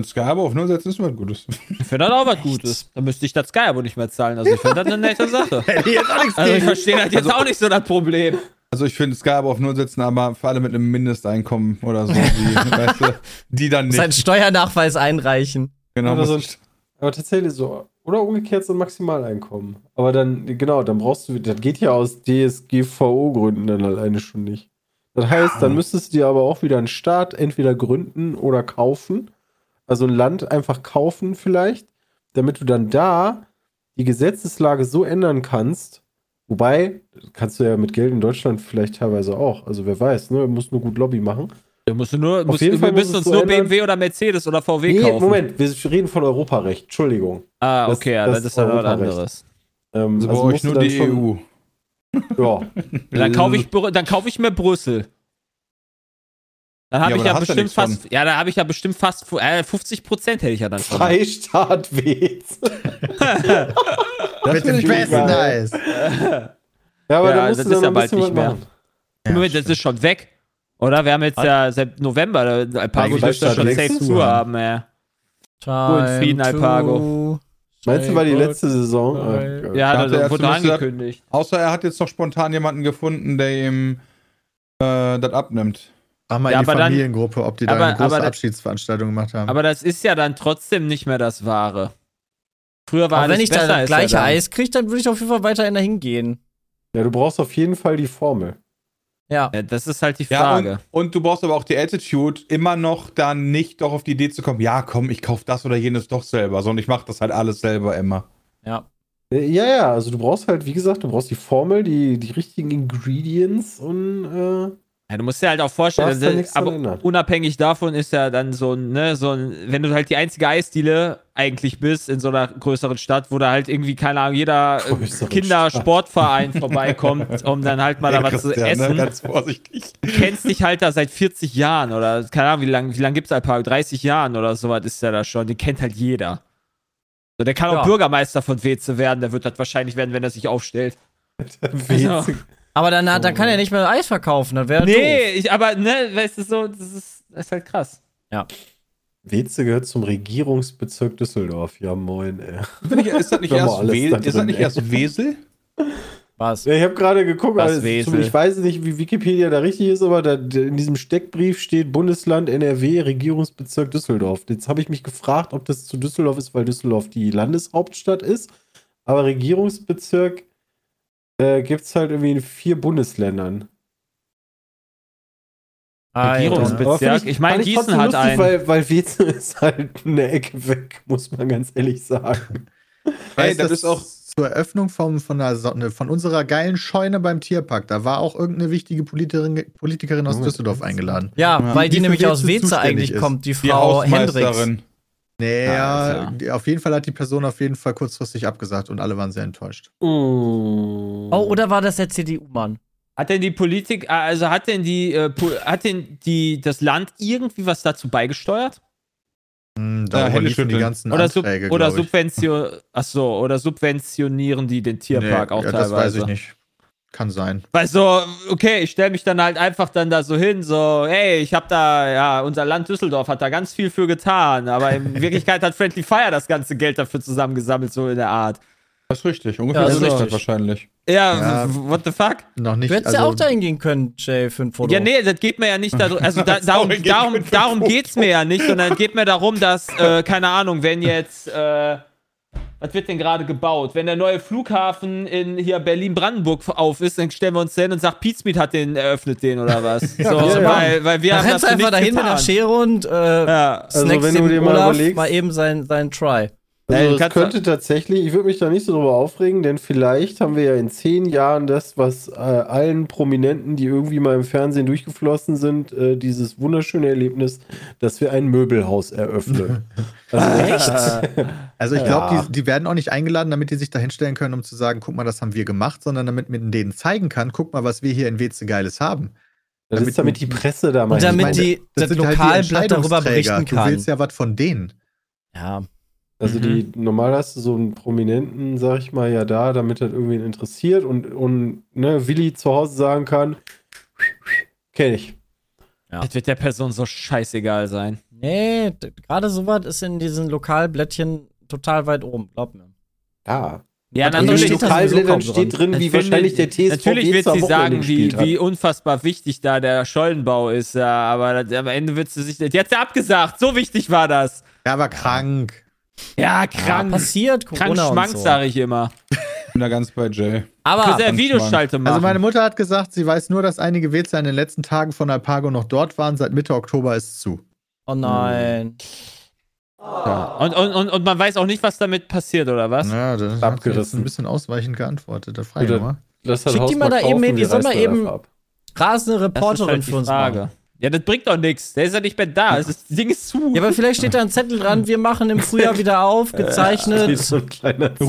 Wenn Sky aber auf Null setzen, ist was Gutes. Ich finde das auch was Gutes. Dann müsste ich das Sky-Abo nicht mehr zahlen. Also ich finde das eine nette Sache. Also ich verstehe das jetzt auch nicht so das Problem. Also ich finde Sky aber auf Null setzen, aber für alle mit einem Mindesteinkommen oder so, die, weißt du, die dann Seinen nicht. Steuernachweis einreichen. Genau, Oder so Aber tatsächlich so. Oder umgekehrt so ein Maximaleinkommen. Aber dann, genau, dann brauchst du, das geht ja aus DSGVO-Gründen dann alleine schon nicht. Das heißt, dann müsstest du dir aber auch wieder einen Staat entweder gründen oder kaufen. Also ein Land einfach kaufen vielleicht, damit du dann da die Gesetzeslage so ändern kannst. Wobei, kannst du ja mit Geld in Deutschland vielleicht teilweise auch. Also wer weiß, ne? Du musst nur gut Lobby machen. Du musst nur, musst, jeden Fall wir müssen uns so nur ändern. BMW oder Mercedes oder VW Nee, kaufen. Moment, wir reden von Europarecht. Entschuldigung. Ah, Das- okay, ja, das das, ist ja was anderes. Ähm, Also also musst du nur dann die schon- EU. Ja. Dann kaufe ich, dann kaufe ich mir Brüssel. Dann habe Ja, ich ja da bestimmt nichts von. fast, ja, da habe ich ja bestimmt fast äh, 50 Prozent hätte ich ja dann schon. Freistaat Wez. Mit dem ich besten geil. Nice. Ja, aber Ja, da musst das ist ja bald nicht mehr. machen. Moment, das ist schon weg. Oder? Wir haben jetzt ja seit November, äh, Alpago dürfte schon safe zu haben. ey. Time Frieden, Alpago. Meinst du, war die letzte Saison? Äh, Ja, dachte, das er wurde angekündigt. Außer er hat jetzt noch spontan jemanden gefunden, der ihm äh, das abnimmt. Mach mal Ja, in die dann- Familiengruppe, ob die da aber- eine große aber- Abschiedsveranstaltung gemacht haben. Aber das ist ja dann trotzdem nicht mehr das Wahre. Früher war Aber wenn ich da besser, das ist gleiche ja dann. Eis kriege, dann würde ich auf jeden Fall weiterhin dahin gehen. Ja, du brauchst auf jeden Fall die Formel. Ja. Ja, das ist halt die Ja, Frage. und, und du brauchst aber auch die Attitude, immer noch dann nicht doch auf die Idee zu kommen, ja, komm, ich kauf das oder jenes doch selber, sondern ich mache das halt alles selber immer. Ja. Äh, Ja, ja, also du brauchst halt, wie gesagt, du brauchst die Formel, die, die richtigen Ingredients und äh, Ja, du musst dir halt auch vorstellen, das- aber unabhängig davon ist ja dann so ein, ne, so ein, wenn du halt die einzige Eisdiele eigentlich bist in so einer größeren Stadt, wo da halt irgendwie, keine Ahnung, jeder äh, Kindersportverein vorbeikommt, um dann halt mal da was zu Christian, ne? essen. Ganz vorsichtig. Du kennst dich halt da seit 40 Jahren oder keine Ahnung, wie lange wie lang gibt es Alpago? 30 Jahren oder sowas ist der da schon. Den kennt halt jeder. So, der kann auch Ja. Bürgermeister von Weze werden, der wird das wahrscheinlich werden, wenn er sich aufstellt. Weze- Aber dann, hat- dann kann er nicht mehr Eis verkaufen, das wäre Nee, doof. ich, aber ne, weißt du so, das ist, das ist halt krass. Weze gehört zum Regierungsbezirk Düsseldorf. Ja, moin, ey. Ist das nicht, erst, da ist das nicht erst Wesel? Was? Ja, ich habe gerade geguckt, Was, also, Wesel? zum, ich weiß nicht, wie Wikipedia da richtig ist, aber da in diesem Steckbrief steht Bundesland NRW, Regierungsbezirk Düsseldorf. Jetzt habe ich mich gefragt, ob das zu Düsseldorf ist, weil Düsseldorf die Landeshauptstadt ist. Aber Regierungsbezirk äh, gibt es halt irgendwie in vier Bundesländern. Regierungsbezirk. Aber finde Ich meine, Gießen hat lustig, einen. Weil, weil Weze ist halt eine Ecke weg, muss man ganz ehrlich sagen. Ey, Weißt, das das ist auch. zur Eröffnung vom, von, der Sonne, von unserer geilen Scheune beim Tierpark. Da war auch irgendeine wichtige Politikerin, Politikerin aus Düsseldorf eingeladen. Ja, Ja. weil die Die nämlich aus Weze eigentlich ist. kommt, die Die Frau Hendricks. Nee, Ah, ja, auf jeden Fall hat die Person auf jeden Fall kurzfristig abgesagt und alle waren sehr enttäuscht. Mm. Oh, oder war das der CDU-Mann? Hat denn die Politik, äh, also hat denn die, äh, hat denn die, das Land irgendwie was dazu beigesteuert? Ja, da Hände liefen die ganzen Oder, sub Anträge, oder glaub ich. subvention ach so, oder subventionieren die den Tierpark Nee, auch ja, teilweise? Das weiß ich nicht. Kann sein. Weil so, okay, ich stelle mich dann halt einfach dann da so hin, so, hey, ich hab da, ja, unser Land Düsseldorf hat da ganz viel für getan, aber in Wirklichkeit hat Friendly Fire das ganze Geld dafür zusammengesammelt, so in der Art. Das ist richtig. Ungefähr Ja, so richtig. wahrscheinlich. Ja, Ja. what the fuck? Noch nicht. Du hättest ja auch dahin gehen können, Jay, für ein Foto. Ja, nee, das geht mir ja nicht darum, also da, darum, darum, darum geht's mir ja nicht, sondern es geht mir darum, dass, äh, keine Ahnung, wenn jetzt, äh, was wird denn gerade gebaut? Wenn der neue Flughafen in hier Berlin-Brandenburg auf ist, dann stellen wir uns hin und sagen, Pizmeet hat den eröffnet, den oder was? So, ja. weil, weil wir Dann haben dazu einfach dahin mit getan. einer Schere und äh, Ja. Also, wenn du dir mal Olaf überlegst- mal eben sein, sein Try. Also das du- könnte tatsächlich, ich würde mich da nicht so drüber aufregen, denn vielleicht haben wir ja in zehn Jahren das, was äh, allen Prominenten, die irgendwie mal im Fernsehen durchgeflossen sind, äh, dieses wunderschöne Erlebnis, dass wir ein Möbelhaus eröffnen. Also echt? Also ich glaube, Ja. die, die werden auch nicht eingeladen, damit die sich da hinstellen können, um zu sagen, guck mal, das haben wir gemacht, sondern damit man denen zeigen kann, guck mal, was wir hier in Weze Geiles haben. Das Damit ist damit du- die Presse da mal Und damit meine, die, das, sind halt die Lokalblatt darüber Entscheidungsträger. berichten Du kann. willst ja was von denen. Ja. Also die, normal hast du so einen Prominenten, sag ich mal, ja da, damit das irgendwen interessiert und, und ne, Willi zu Hause sagen kann, kenn ich. Das wird der Person so scheißegal sein. Nee, gerade sowas ist in diesen Lokalblättchen total weit oben, glaub mir. Ja. Ja, Und In den natürlich steht Lokalblättern drin, wie wahrscheinlich der TSV Natürlich wird sie sagen, wie, wie unfassbar wichtig da der Schollenbau ist, ja, aber das, am Ende wird sie sich. Die hat ja abgesagt, so wichtig war das. Er war krank. Ja, Ja, krank. passiert, krank Corona und Schmanks, so. sage ich immer. Ich bin da ganz bei Jay. Aber Dass er Videoschalte machen. Also meine Mutter hat gesagt, sie weiß nur, dass einige Weze in den letzten Tagen von Alpago noch dort waren. Seit Mitte Oktober ist es zu. oh nein. Ja. Und, und, und, und man weiß auch nicht, was damit passiert, oder was? Ja, das Abgerissen. ein bisschen ausweichend geantwortet. Da frage ich das Schick die mal da eben hin, die wir soll mal eben-. Rasende ist Reporterin halt für uns Frage. machen. Ja, das bringt doch nichts. Der ist ja nicht mehr da. Das Ding ist zu. Ja, aber vielleicht steht da ein Zettel dran, wir machen im Frühjahr wieder auf, gezeichnet. so ein kleiner mit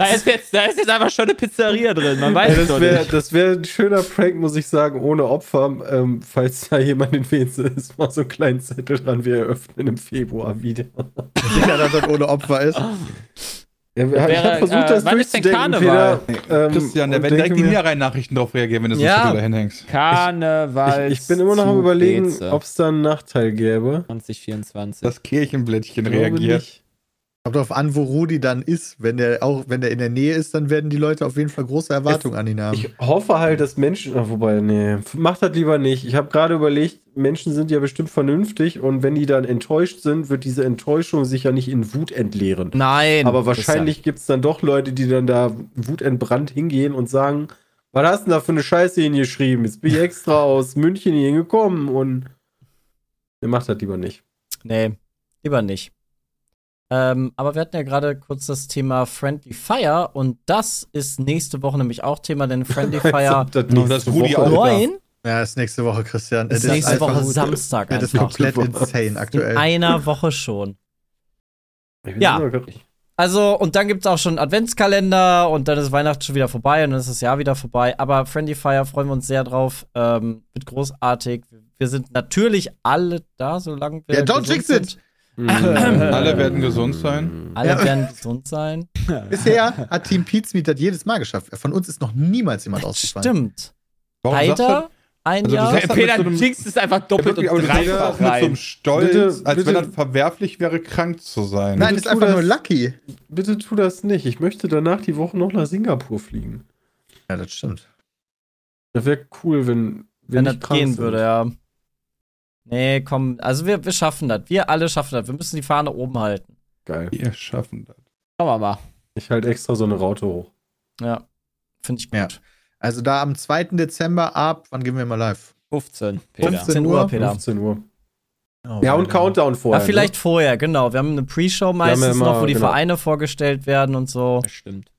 da, ist jetzt, da ist jetzt einfach schon eine Pizzeria drin. Man weiß Ja, das wäre nicht. das wär ein schöner Prank, muss ich sagen, ohne Opfer. Ähm, falls da jemand in Weze ist, mal so einen kleinen Zettel dran, wir eröffnen im Februar wieder. Sicher, dass das ohne Opfer ist. Ja, ich habe versucht, äh, das wann ist denn Karneval? Peter. Ähm, Christian, da werden direkt die Niederrhein-Nachrichten drauf reagieren, wenn du so Ja. ein da hinhängst. Karneval. ich, ich bin immer noch am überlegen, ob es da einen Nachteil gäbe. 2024. Das Kirchenblättchen Ich reagiert. nicht. Kommt darauf an, wo Rudi dann ist. Wenn der auch, wenn der in der Nähe ist, dann werden die Leute auf jeden Fall große Erwartungen an ihn haben. Ich hoffe halt, dass Menschen. Ach, wobei, nee, macht das lieber nicht. Ich habe gerade überlegt, Menschen sind ja bestimmt vernünftig und wenn die dann enttäuscht sind, wird diese Enttäuschung sich ja nicht in Wut entleeren. Nein. Aber wahrscheinlich gibt es dann doch Leute, die dann da wutentbrannt hingehen und sagen, was hast du denn da für eine Scheiße hingeschrieben? Jetzt bin ich extra aus München hier gekommen und der macht das lieber nicht. Nee, lieber nicht. Ähm, aber wir hatten ja gerade kurz das Thema Friendly Fire und das ist nächste Woche nämlich auch Thema, denn Friendly Fire das das Rudi auch da. 9 Ja, ist nächste Woche, Christian. Ist Das nächste einfach- Woche Samstag Das ist einfach. komplett insane In aktuell. einer Woche schon. Ja. Also, und dann gibt's auch schon Adventskalender und dann ist Weihnachten schon wieder vorbei und dann ist das Jahr wieder vorbei. Aber Friendly Fire freuen wir uns sehr drauf. Ähm, wird großartig. Wir sind natürlich alle da, solange wir. Ja, don't jinx it. Sind. Alle werden gesund sein. Alle Ja. werden gesund sein. Bisher hat Team Pizmeet das jedes Mal geschafft. Von uns ist noch niemals jemand ausgefallen. Stimmt. Warum Heider, ein Also Jahr. das Peter so einem- jinxt es einfach Ja, doppelt wirklich, und dreifach mit so einem rein. Stolz, Bitte, als wenn bitte. das verwerflich wäre, krank zu sein. Nein, Bitte das ist tu einfach nur das. lucky. Bitte tu das nicht. Ich möchte danach die Woche noch nach Singapur fliegen. Ja, das stimmt. Das wäre cool, wenn, wenn nicht das krank gehen sind. würde, ja. Nee, komm, also wir, wir schaffen das. Wir alle schaffen das. Wir müssen die Fahne oben halten. Geil. Wir schaffen das. Schauen wir mal. Ich halte extra so eine Raute hoch. Ja. Finde ich gut. Ja. Also da am 2. Dezember ab, wann gehen wir mal live? 15, Peter. 15 Uhr, Peter. 15 Uhr. Oh, Ja, und. Countdown Ja, vorher. vielleicht Ne? vorher, genau. Wir haben eine Pre-Show meistens immer, noch, wo die genau. Vereine vorgestellt werden und so. Das stimmt.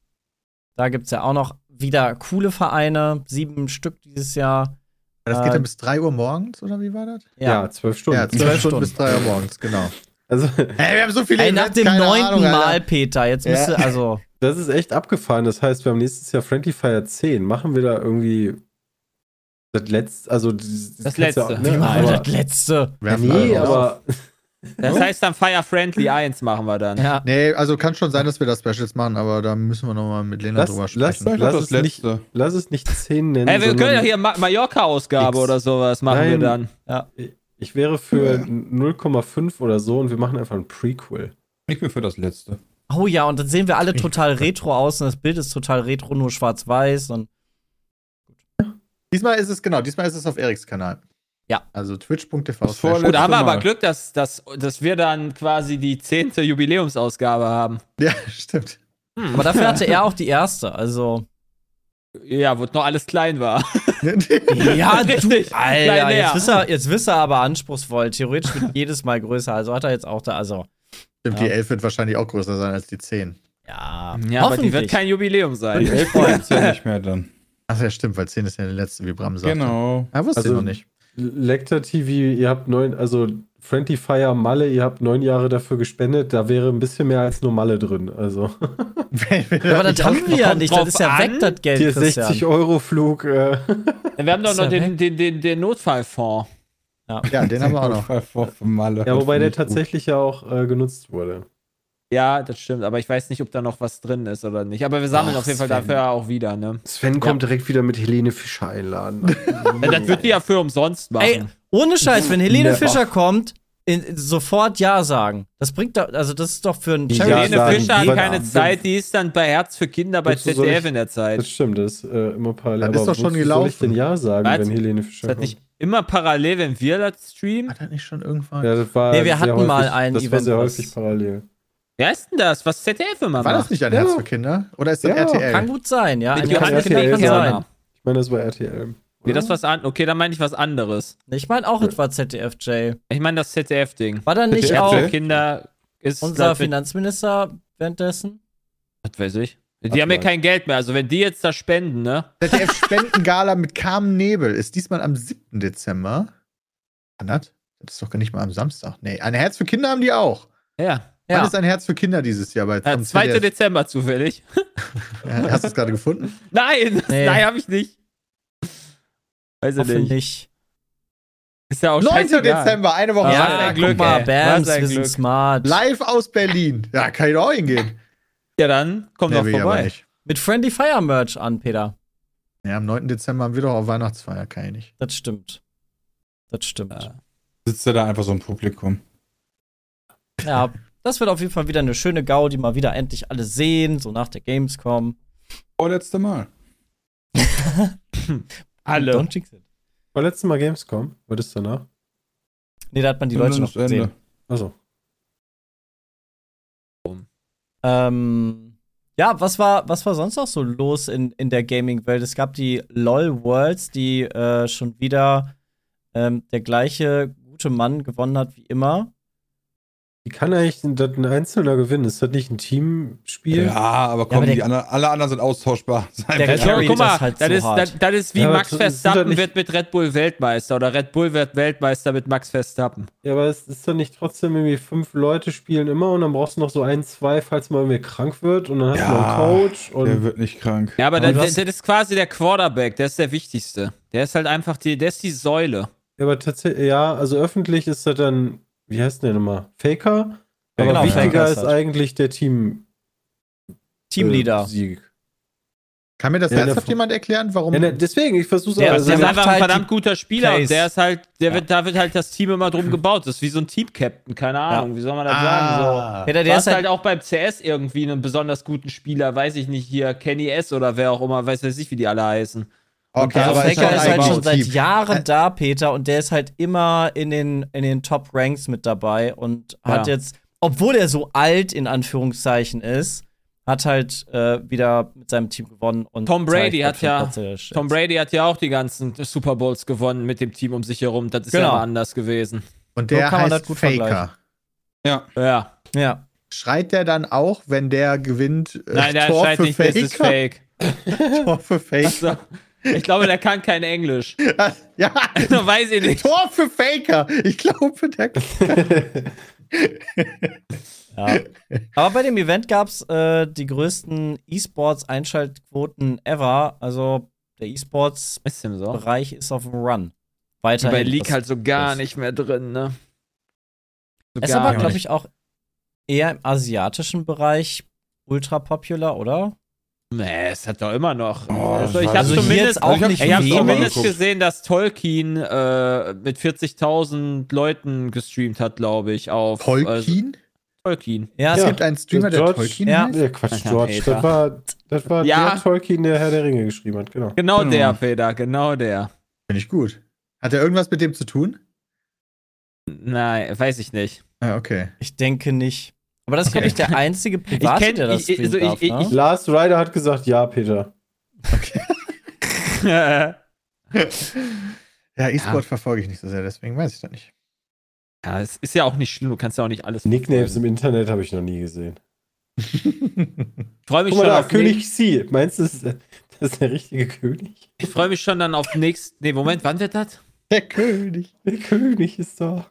Da gibt's ja auch noch wieder coole Vereine. Sieben Stück dieses Jahr. Das geht Äh, dann bis 3 Uhr morgens, oder wie war das? Ja, zwölf Stunden. Ja, 12 Zwölf Stunden bis Stunden. 3 Uhr morgens, genau. Also, Ey, wir haben so viele Ey, nach dem neunten. Mal, Peter. Jetzt Ja. müsste, also. das ist echt abgefahren. Das heißt, wir haben nächstes Jahr Friendly Fire 10. Machen wir da irgendwie das letzte, also das, Das letzte. Ja, Wie ne, machen wir aber, das letzte? Nee, aber Das heißt dann Fire Friendly 1 machen wir dann. Ja. Nee, also kann schon sein, dass wir das Specials machen, aber da müssen wir nochmal mit Lena Lass- drüber lass- sprechen. Lass doch es nicht- lass es nicht 10 nennen. Ey, wir können ja hier Ma Mallorca-Ausgabe oder sowas machen wir Nein. dann. Ich wäre für 0,5 oder so und wir machen einfach ein Prequel. Ich bin für das letzte. Oh ja, und dann sehen wir alle total retro aus und das Bild ist total retro, nur schwarz-weiß und Diesmal ist es, genau, diesmal ist es auf Eriks Kanal. Ja. Also twitch.tv. Oh, da haben wir aber Glück, dass, dass, dass wir dann quasi die 10. Jubiläumsausgabe haben. Ja, stimmt. Aber dafür hatte er auch die erste, also. Ja, wo noch alles klein war. Ja, Richtig. du, Klein Alter, jetzt ist, er, jetzt ist er aber anspruchsvoll. Theoretisch wird jedes Mal größer, also hat er jetzt auch da, also. Stimmt, Ja. die 11 wird wahrscheinlich auch größer sein als die 10. Ja, Ja, aber die wird kein Jubiläum sein. Elf gibt's ja nicht mehr dann. Ach ja, stimmt, weil 10 ist ja die letzte, wie Bram sagt. Genau. Ah, wusste Also- noch nicht. Lecter TV, ihr habt neun, also Friendly Fire Malle, ihr habt neun Jahre dafür gespendet, da wäre ein bisschen mehr als nur Malle drin. Also Ja, aber das haben wir ja nicht, das ist ja weg, an. das Geld, hier Christian. 60 Euro Flug. Äh, Wir haben doch noch den, den, den, den Notfallfonds. Ja, den haben wir auch noch. noch. ja, wobei der tatsächlich ja auch äh, genutzt wurde. Ja, das stimmt, aber ich weiß nicht, ob da noch was drin ist oder nicht. Aber wir sammeln Ach, auf jeden Fall Sven. dafür auch wieder, ne? Sven kommt direkt wieder mit Helene Fischer einladen. Ja, das wird die ja für umsonst machen. Ey, ohne Scheiß, wenn Helene Never. Fischer kommt, in, sofort Ja sagen. Das bringt doch, also das ist doch für einen Ja, Helene sagen. Fischer hat keine Zeit, die ist dann bei Herz für Kinder bei ZDF ich- in der Zeit. Das stimmt, das ist äh, immer parallel. Das ist doch schon wozu Soll ich gelaufen. denn Ja sagen, Was? wenn Helene Ist Fischer das kommt? nicht immer parallel, wenn wir das streamen? Hat er nicht schon irgendwann? Ja, das war Nee, wir sehr hatten häufig, mal ein Das war Event, sehr was- häufig parallel. Wer ist denn das? Was ZDF immer War das macht? nicht ein Ja. Herz für Kinder? Oder ist das Ja, RTL? Kann gut sein, ja. Mit Ein Johannes Herz für Kinder kann sein. Ich meine, das war RTL. Nee, das was an. Okay, dann meine ich was anderes. Ich meine auch, es war ZDF, Jay. Ich meine das ZDF-Ding. War da nicht ZDF, auch Herz für Kinder ist. unser das Finanzminister währenddessen? Das weiß ich. Die Warte haben ja kein Geld mehr. Also wenn die jetzt da spenden, ne? ZDF Spendengala mit Carmen Nebel ist diesmal am 7. Dezember. Wann das? Das ist doch gar nicht mal am Samstag. Nee, ein Herz für Kinder haben die auch. Ja. Wann Ja. ist ein Herz für Kinder dieses Jahr bei ja am 2. ZDF? Dezember zufällig. Ja, Hast du es gerade gefunden? Nein, Nee. nein, habe ich nicht. Weiß ich nicht. nicht. Ist ja auch 9. scheißegal. Dezember, eine Woche Ja, ein. Glück, guck mal. Bams, wir sind Glück. smart. Live aus Berlin. Ja, kann ich auch hingehen. Ja, dann komm Nee, doch vorbei. Mit Friendly Fire Merch an, Peter. Ja, am 9. Dezember haben wir doch auch Weihnachtsfeier, kann ich nicht. Das stimmt. Das stimmt. Ja. Sitzt er da einfach so im Publikum. Ja, das wird auf jeden Fall wieder eine schöne Gaudi, mal wieder endlich alle sehen, so nach der Gamescom. Vorletzte Mal. Alle. Don't jinx it. War letztes Mal Gamescom? Was ist danach? Nee, da hat man die Leute noch Das Ende. gesehen. Achso. Ähm, ja, was war, was war sonst noch so los in, in der Gaming-Welt? Es gab die LOL Worlds, die äh, schon wieder ähm, der gleiche gute Mann gewonnen hat wie immer. Wie kann eigentlich das ein Einzelner gewinnen? Ist das nicht ein Teamspiel? Ja, aber komm, aber der- die anderen, alle anderen sind austauschbar. Der Ja, guck mal, das halt das, so ist, hart. das, das ist wie Ja, aber Max Verstappen wird mit Red Bull Weltmeister oder Red Bull wird Weltmeister mit Max Verstappen. Ja, aber es ist doch nicht trotzdem irgendwie fünf Leute spielen immer und dann brauchst du noch so ein, zwei, falls mal irgendwie krank wird und dann hast du noch Ja, einen Coach der und wird nicht krank. Ja, aber Aber der, der, das ist quasi der Quarterback, der ist der wichtigste. Der ist halt einfach die, der ist die Säule. Ja, aber tatsächlich, ja, also öffentlich ist das dann, wie heißt der nochmal? Faker? Ja, Aber genau, wichtiger Faker ist das. eigentlich der Team Teamleader. äh, Sieg. Kann mir das Ja, der ernsthaft jemand erklären, warum? Ja, ne, deswegen, ich versuche Der- also, Der ist einfach ein halt verdammt die guter Spieler und der ist halt, der Ja. wird, da wird halt das Team immer drum gebaut. Das ist wie so ein Team-Captain, keine Ahnung, wie soll man das sagen? ah, Ja, der, So. Du der hast ist halt, halt auch beim CS irgendwie einen besonders guten Spieler, weiß ich nicht, hier Kenny S oder wer auch immer, weiß weiß ich, wie die alle heißen. Okay, der aber Faker schon ist ein halt schon seit. Jahren da, Peter, und der ist halt immer in den, in den Top Ranks mit dabei und hat Ja. jetzt, obwohl er so alt in Anführungszeichen ist, hat halt äh, wieder mit seinem Team gewonnen. Und Tom Brady hat für ja-. Tom Brady hat ja auch die ganzen Super Bowls gewonnen mit dem Team um sich herum. Das ist ja Genau. immer anders gewesen. Und So der kann man das heißt gut Faker. vergleichen. Ja. Ja. Ja. Schreit der dann auch, wenn der gewinnt? äh, Nein, der Tor scheint für nicht, das ist fake. Tor für Faker. Also, ich glaube, der kann kein Englisch. ja, Also, weiß ich nicht. Tor für Faker. Ich glaube, der. Ja. Aber bei dem Event gab es äh, die größten E-Sports-Einschaltquoten ever. Also der E-Sports-Bereich Ist so? ist auf dem Run. Weiterhin. Bei League halt so gar das- nicht mehr drin, ne? So Es ist aber, glaube ich, auch eher im asiatischen Bereich ultra popular, oder? Nee, es hat doch immer noch. Oh, also, ich habe Also zumindest, auch ich hab- nicht ich aber zumindest geguckt. gesehen, dass Tolkien äh, mit 40.000 Leuten gestreamt hat, glaube ich, auf äh, Tolkien? Tolkien. Ja, es Ja. gibt einen Streamer, der George- Tolkien ja. heißt? Ja, Quatsch, George. Das war, das war Ja. der Tolkien, der Herr der Ringe geschrieben hat, genau. Genau Genau. der, Peter, genau der. Finde ich gut. Hat er irgendwas mit dem zu tun? Nein, weiß ich nicht. Ah, okay. Ich denke nicht. Aber das ist, glaube ich, der einzige Ich Private, kenn- der das ich- ich- also ich- darf, ich- ne? ich- Last Rider hat gesagt, ja, Peter. ja, Ja, E-Sport verfolge ich nicht so sehr, deswegen weiß ich das nicht. es ist ja auch nicht schlimm, du kannst ja auch nicht alles. Nicknames im. Internet habe ich noch nie gesehen. Ich freue mich Guck mal schon da, auf König C. Meinst du, das ist, der richtige König? Ich freue mich schon dann auf nächst. Nee, Moment, wann wird das? Der König. Der König ist da.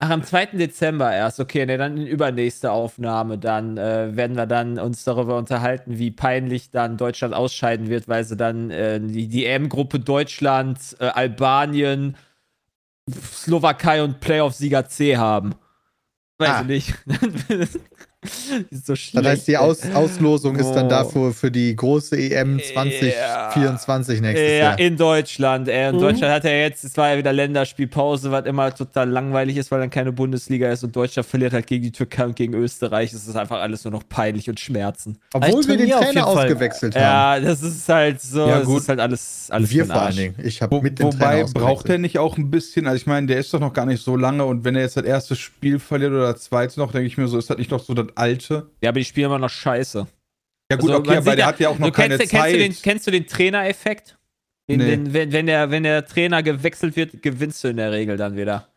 Ach, am 2. Dezember erst. Okay, ne, dann in übernächste Aufnahme. Dann äh, werden wir dann uns darüber unterhalten, wie peinlich dann Deutschland ausscheiden wird, weil sie dann äh, die, die EM-Gruppe Deutschland, äh, Albanien, Slowakei und Playoff-Sieger C haben. Weiß Ah. ich nicht. so. Das heißt, die Aus Auslosung ist dann Oh. dafür für die große EM 2024 nächstes Ja, Jahr. in Deutschland. Ey. In Mhm. Deutschland hat er jetzt, es war ja wieder Länderspielpause, was immer total langweilig ist, weil dann keine Bundesliga ist und Deutschland verliert halt gegen die Türkei und gegen Österreich. Es ist einfach alles nur noch peinlich und Schmerzen. Obwohl Ich wir den Trainer ausgewechselt haben. Ja, das ist halt so, Ja, das gut. ist halt alles, alles wir vor allen. Dingen. Ich habe Wo, mit dem wobei, braucht er nicht auch ein bisschen, also ich meine, der ist doch noch gar nicht so lange und wenn er jetzt das erste Spiel verliert oder das zweite noch, denke ich mir so, ist das nicht noch so das alte? Ja, aber die spielen immer noch scheiße. Ja gut, Also, okay, aber der hat ja auch noch kennst, keine kennst, Zeit. du den, kennst du den Trainereffekt? Nee. den, wenn, wenn, der, wenn der Trainer gewechselt wird, gewinnst du in der Regel dann wieder.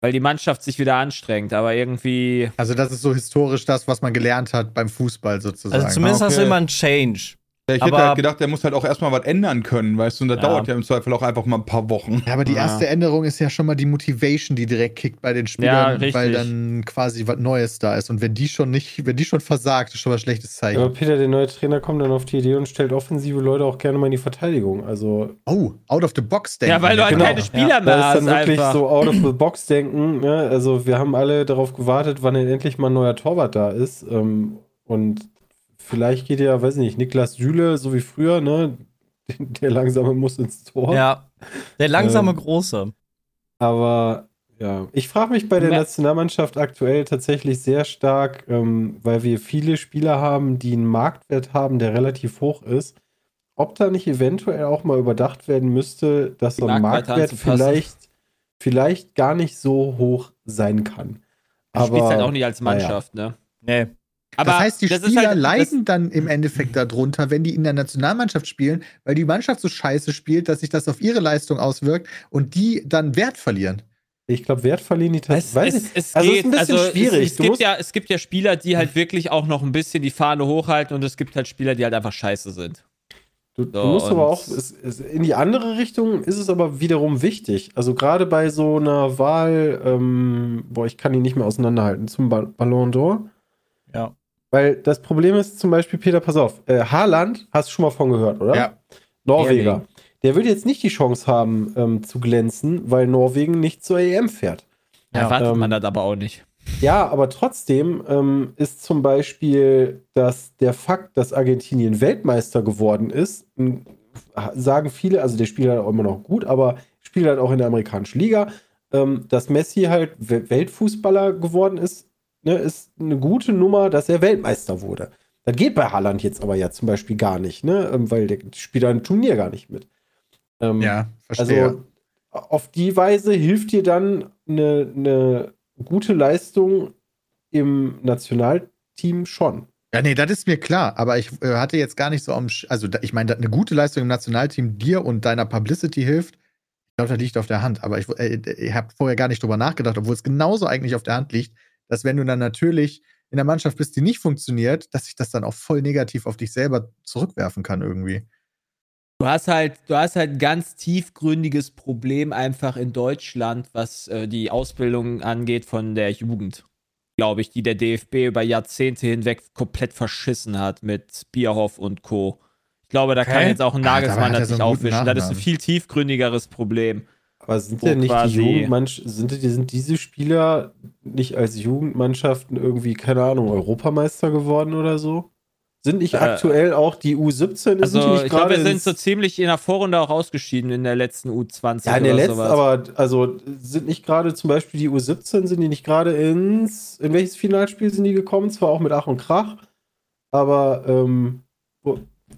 Weil die Mannschaft sich wieder anstrengt, aber irgendwie. Also, das ist so historisch das, was man gelernt hat beim Fußball sozusagen. Also zumindest hast du Okay. immer einen Change. Ja, ich hätte aber- halt gedacht, der muss halt auch erstmal was ändern können, weißt du, und das Ja. dauert ja im Zweifel auch einfach mal ein paar Wochen. ja, aber die Ja. erste Änderung ist ja schon mal die Motivation, die direkt kickt bei den Spielern, weil dann quasi was Neues da ist. Und wenn die schon nicht, wenn die schon versagt, ist schon mal ein schlechtes Zeichen. Aber Peter, der neue Trainer, kommt dann auf die Idee und stellt offensive Leute auch gerne mal in die Verteidigung. Also Oh, out of the box denken. Ja, weil du halt Genau. keine Spieler mehr da ist hast. dann wirklich einfach. so out of the box denken. Ne? Also wir haben alle darauf gewartet, wann denn endlich mal ein neuer Torwart da ist. Ähm, und vielleicht geht ja, weiß ich nicht, Niklas Süle, so wie früher, ne? Der langsame muss ins Tor. Ja. Der langsame Ähm, Große. Aber ja, ich frage mich bei der Ja. Nationalmannschaft aktuell tatsächlich sehr stark, ähm, weil wir viele Spieler haben, die einen Marktwert haben, der relativ hoch ist, ob da nicht eventuell auch mal überdacht werden müsste, dass so ein Marktwert vielleicht, vielleicht gar nicht so hoch sein kann. Du Aber spielst halt auch nicht als. Mannschaft, ne? Nee. Aber das heißt, die das Spieler halt- leiden dann im Endeffekt darunter, wenn die in der Nationalmannschaft spielen, weil die Mannschaft so scheiße spielt, dass sich das auf ihre Leistung auswirkt und die dann Wert verlieren. Ich glaube, Wert verlieren die Es, tatsächlich. es, es also geht, ist ein bisschen also schwierig. Es, es, Du gibt ja, es gibt ja Spieler, die halt wirklich auch noch ein bisschen die Fahne hochhalten und es gibt halt Spieler, die halt einfach scheiße sind. Du, du So, musst aber auch, es, es, in die andere Richtung ist es aber wiederum wichtig. Also gerade bei so einer Wahl, ähm, boah, ich kann die nicht mehr auseinanderhalten, zum Ba- Ballon d'Or. Ja. Weil das Problem ist zum Beispiel, Peter, pass auf, äh, Haaland, hast du schon mal von gehört, oder? Ja. Norweger. Erling. Der würde jetzt nicht die Chance haben, ähm, zu glänzen, weil Norwegen nicht zur EM fährt. Ja, erwartet ähm, man das aber auch nicht. Ja, aber trotzdem ähm, ist zum Beispiel, dass der Fakt, dass Argentinien Weltmeister geworden ist, sagen viele, also der spielt halt auch immer noch gut, aber spielt halt auch in der amerikanischen Liga, ähm, dass Messi halt We- Weltfußballer geworden ist, ne, ist eine gute Nummer, dass er Weltmeister wurde. Das geht bei Haaland jetzt aber ja zum Beispiel gar nicht, ne, ähm, weil der spielt ein Turnier gar nicht mit. Ähm, Ja, verstehe. also auf die Weise hilft dir dann eine, eine gute Leistung im Nationalteam schon. Ja, nee, das ist mir klar, aber ich äh, hatte jetzt gar nicht so am, Sch also da, ich meine, eine gute Leistung im Nationalteam dir und deiner Publicity hilft. Ich glaube, das liegt auf der Hand, aber ich, äh, ich habe vorher gar nicht drüber nachgedacht, obwohl es genauso eigentlich auf der Hand liegt, dass wenn du dann natürlich in der Mannschaft bist, die nicht funktioniert, dass sich das dann auch voll negativ auf dich selber zurückwerfen kann irgendwie. Du hast halt, du hast halt ein ganz tiefgründiges Problem einfach in Deutschland, was äh, die Ausbildung angeht von der Jugend, glaube ich, die der DFB über Jahrzehnte hinweg komplett verschissen hat mit Bierhoff und Co. Ich glaube, da kann Okay. jetzt auch ein Ah, Nagelsmann er das so nicht guten aufwischen. Das ist ein viel tiefgründigeres Problem. Aber sind denn nicht die quasi- Jugendmannschaft, sind, sind diese Spieler nicht als Jugendmannschaften irgendwie, keine Ahnung, Europameister geworden oder so? Sind nicht Äh, aktuell auch die U17? sind die Also, nicht ich glaube, wir sind so ziemlich in der Vorrunde auch ausgeschieden in der letzten U20 Ja, in der letzten, sowas. aber also sind nicht gerade zum Beispiel die U17, sind die nicht gerade ins, in welches Finalspiel sind die gekommen? Zwar auch mit Ach und Krach, aber ähm,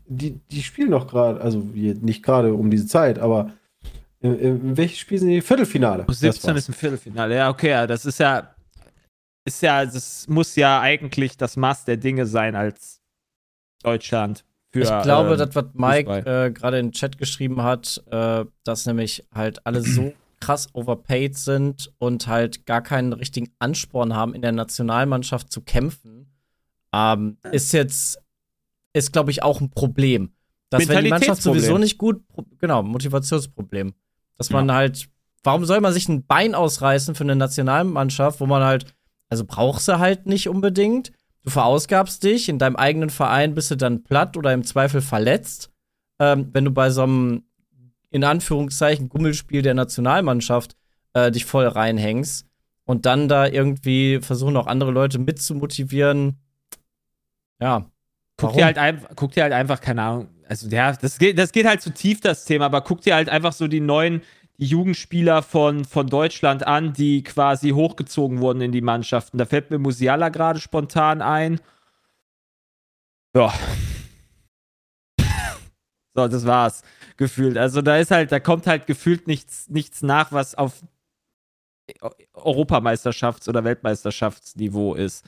die, die spielen doch gerade, also nicht gerade um diese Zeit, aber in, in welches Spiel sind die? Viertelfinale. Das 17 war's. ist ein Viertelfinale. Ja, okay, ja, das ist ja, ist ja, das muss ja eigentlich das Maß der Dinge sein als Deutschland. Für, ich glaube, ähm, das, was Mike äh, gerade in den Chat geschrieben hat, äh, dass nämlich halt alle so krass overpaid sind und halt gar keinen richtigen Ansporn haben, in der Nationalmannschaft zu kämpfen, ähm, ist jetzt, ist glaube ich auch ein Problem. Dass wenn die Mannschaft sowieso nicht gut, genau, Motivationsproblem. Dass man halt, warum soll man sich ein Bein ausreißen für eine Nationalmannschaft, wo man halt, also brauchst du halt nicht unbedingt. Du verausgabst dich, in deinem eigenen Verein bist du dann platt oder im Zweifel verletzt. Ähm, wenn du bei so einem, in Anführungszeichen, Gummelspiel der Nationalmannschaft äh, dich voll reinhängst und dann da irgendwie versuchen auch andere Leute mitzumotivieren. Ja. Guck dir, halt einfach, guck dir halt einfach, keine Ahnung, also ja, das geht, das geht halt zu tief, das Thema, aber guck dir halt einfach so die neuen, Jugendspieler von, von Deutschland an, die quasi hochgezogen wurden in die Mannschaften. Da fällt mir Musiala gerade spontan ein. Ja. so, das war's. Gefühlt. Also da ist halt, da kommt halt gefühlt nichts, nichts nach, was auf Europameisterschafts- oder Weltmeisterschaftsniveau ist.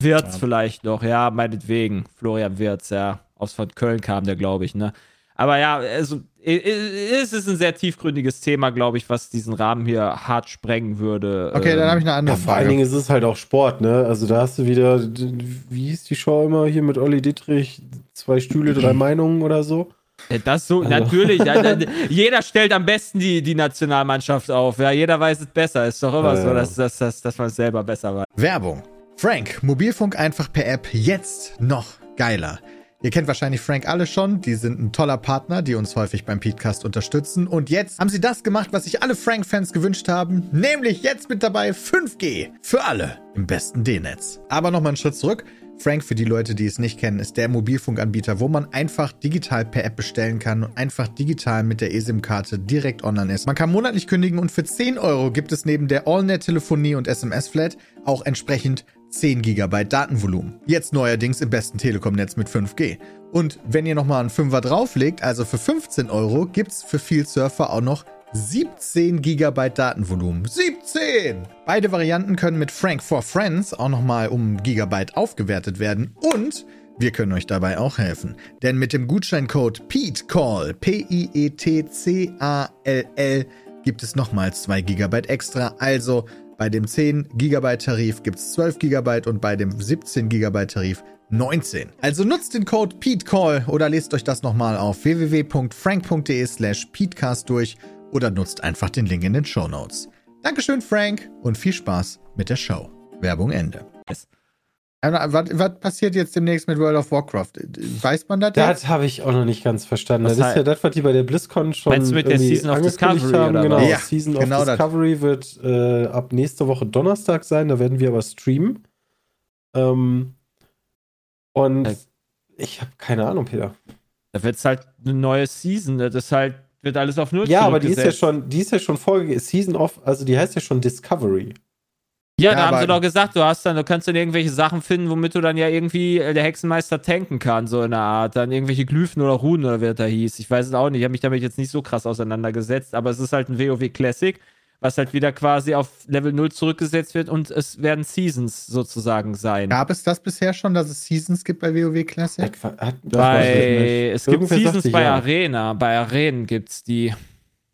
Wirtz Ja. vielleicht noch, ja, meinetwegen. Florian Wirtz, ja. Aus von Köln kam der, glaube ich, ne? Aber ja, also es ist ein sehr tiefgründiges Thema, glaube ich, was diesen Rahmen hier hart sprengen würde. Okay, dann habe ich eine andere Ja, vor allen. Dingen ist es halt auch Sport, ne? Also da hast du wieder, wie hieß die Show immer hier mit Olli Dittrich? Zwei Stühle, drei Meinungen oder so? Ja, Das so, Also- natürlich. Jeder stellt am besten die, die Nationalmannschaft auf. Ja, jeder weiß es besser. Ist doch immer Ja, so, ja. dass, dass, dass, dass man es selber besser weiß. Werbung. Frank, Mobilfunk einfach per App jetzt noch geiler. Ihr kennt wahrscheinlich Frank alle schon, die sind ein toller Partner, die uns häufig beim Podcast unterstützen. Und jetzt haben sie das gemacht, was sich alle Frank-Fans gewünscht haben, nämlich jetzt mit dabei 5G. Für alle im besten D-Netz. Aber nochmal einen Schritt zurück. Frank, für die Leute, die es nicht kennen, ist der Mobilfunkanbieter, wo man einfach digital per App bestellen kann und einfach digital mit der eSIM-Karte direkt online ist. Man kann monatlich kündigen und für 10 Euro gibt es neben der AllNet-Telefonie und SMS-Flat auch entsprechend 10 GB Datenvolumen. Jetzt neuerdings im besten Telekom-Netz mit 5G. Und wenn ihr nochmal einen Fünfer drauflegt, also für 15 Euro, gibt's für viel Surfer auch noch 17 GB Datenvolumen. 17! Beide Varianten können mit Frank for Friends auch nochmal um Gigabyte aufgewertet werden und wir können euch dabei auch helfen. Denn mit dem Gutscheincode PETECALL, P-I-E-T-C-A-L-L, gibt es nochmals 2 GB extra. Also bei dem 10 GB Tarif gibt es 12 GB und bei dem 17 GB Tarif 19. Also nutzt den Code PETECALL oder lest euch das nochmal auf www.frank.de slash PETECAST durch oder nutzt einfach den Link in den Show Notes. Dankeschön, Frank, und viel Spaß mit der Show. Werbung Ende. Yes. Was, was passiert jetzt demnächst mit World of Warcraft? Weiß man das jetzt? Das habe ich auch noch nicht ganz verstanden. Was das ist ja das, was die bei der BlizzCon schon Meinst du mit der Season of Discovery haben. oder Genau? Ja, Season genau of das. Discovery wird äh, ab nächste Woche Donnerstag sein. Da werden wir aber streamen. Ähm, und Äh. ich habe keine Ahnung, Peter. Da wird es halt eine neue Season. Das ist halt, wird alles auf Null Ja, aber die ist ja schon, die ist ja schon vorgegeben. Season of, also die heißt ja schon Discovery. Ja, Ja, da haben sie doch gesagt, du hast dann, du kannst dann irgendwelche Sachen finden, womit du dann ja irgendwie äh, der Hexenmeister tanken kann, so in einer Art. Dann irgendwelche Glyphen oder Runen oder wie das da hieß. Ich weiß es auch nicht. Ich habe mich damit jetzt nicht so krass auseinandergesetzt, aber es ist halt ein WoW Classic, was halt wieder quasi auf Level 0 zurückgesetzt wird und es werden Seasons sozusagen sein. Gab es das bisher schon, dass es Seasons gibt bei WoW Classic? Hat- ich bei, es gibt Irgendwer Seasons bei ja. Arena. Bei Arenen gibt's die.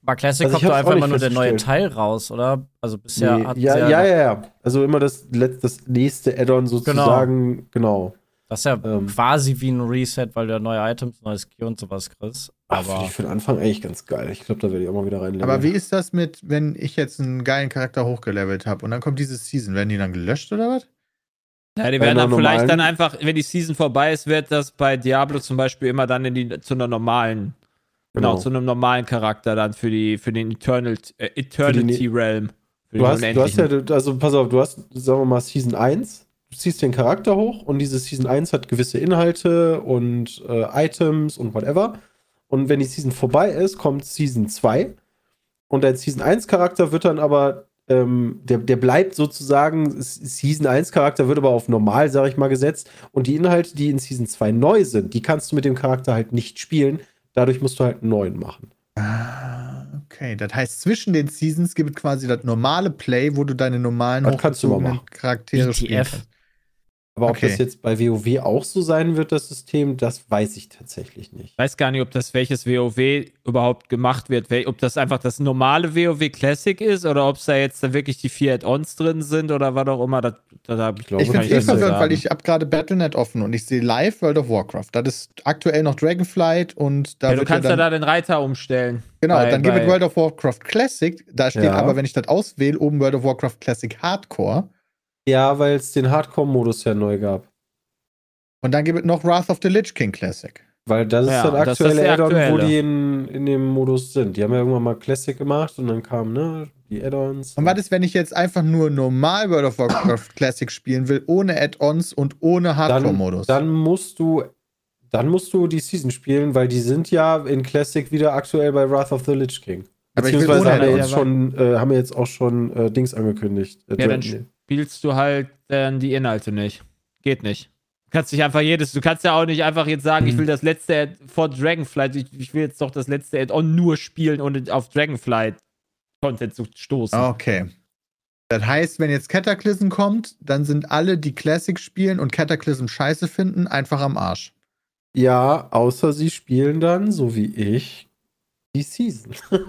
Bei Classic Also kommt doch hab's einfach immer nur der neue. Teil raus, oder? Also bisher Nee, hat ja, ja, ja, ja. Also immer das, das nächste Add-on sozusagen, genau. Das ist ja Ähm. quasi wie ein Reset, weil du ja neue Items, neues Gear und sowas kriegst. Aber finde ich für den Anfang eigentlich ganz geil. Ich glaube, da werde ich auch mal wieder rein. Aber wie ist das mit, wenn ich jetzt einen geilen Charakter hochgelevelt habe und dann kommt diese Season? Werden die dann gelöscht oder was? Ja, die werden dann vielleicht normalen- dann einfach, wenn die Season vorbei ist, wird das bei Diablo zum Beispiel immer dann in die, zu einer normalen, genau, Genau. zu einem normalen Charakter dann für die, für den Eternal, äh, Eternity Realm. Für Du den hast, du hast ja, also pass auf, du hast, sagen wir mal, Season 1. Du ziehst den Charakter hoch und diese Season 1 hat gewisse Inhalte und äh, Items und whatever. Und wenn die Season vorbei ist, kommt Season 2. Und dein Season 1 Charakter wird dann aber, ähm, der, der bleibt sozusagen, Season 1 Charakter wird aber auf normal, sag ich mal, gesetzt. Und die Inhalte, die in Season 2 neu sind, die kannst du mit dem Charakter halt nicht spielen. Dadurch musst du halt einen neuen machen. Ah, okay. Das heißt, zwischen den Seasons gibt es quasi das normale Play, wo du deine normalen Das kannst du mal hochgezogenen machen. Charaktere spielen kannst. Aber Okay. ob das jetzt bei WoW auch so sein wird, das System, das weiß ich tatsächlich nicht. Ich weiß gar nicht, ob das welches WoW überhaupt gemacht wird. Ob das einfach das normale WoW Classic ist oder ob es da jetzt da wirklich die vier Add-ons drin sind oder was auch immer. Das, das hab ich glaube, Ich kann finde es eh ich nicht verwirrend, weil ich habe gerade Battle.net offen und ich sehe live World of Warcraft. Das ist aktuell noch Dragonflight und da ja, du kannst ja ja dann, da den Reiter umstellen. Genau, Bei- dann gibt es bei- World of Warcraft Classic. Da steht Ja. aber, wenn ich das auswähle, oben World of Warcraft Classic Hardcore. Ja, weil es den Hardcore-Modus ja neu gab. Und dann gibt es noch Wrath of the Lich King Classic. Weil das ist Ja, das das ist aktuelle der Add-on, wo die in, in dem Modus sind. Die haben ja irgendwann mal Classic gemacht und dann kamen, ne, die Add-ons. Und was ist, wenn ich jetzt einfach nur normal World of Warcraft Classic spielen will, ohne Add-ons und ohne dann, Hardcore-Modus? dann musst du dann musst du die Season spielen, weil die sind ja in Classic wieder aktuell bei Wrath of the Lich King. Aber ich will Beziehungsweise haben wir jetzt schon, äh, haben wir jetzt auch schon äh, Dings angekündigt. Äh, Ja, dann spielst du halt dann die Inhalte nicht. Geht nicht. Du kannst nicht einfach jedes, du kannst ja auch nicht einfach jetzt sagen, ich Mhm. will das letzte Add vor Dragonflight, ich, ich will jetzt doch das letzte Add-on nur spielen und auf Dragonflight Content zu stoßen. Okay. Das heißt, wenn jetzt Cataclysm kommt, dann sind alle, die Classic spielen und Cataclysm scheiße finden, einfach am Arsch. Ja, außer sie spielen dann, so wie ich, die Season.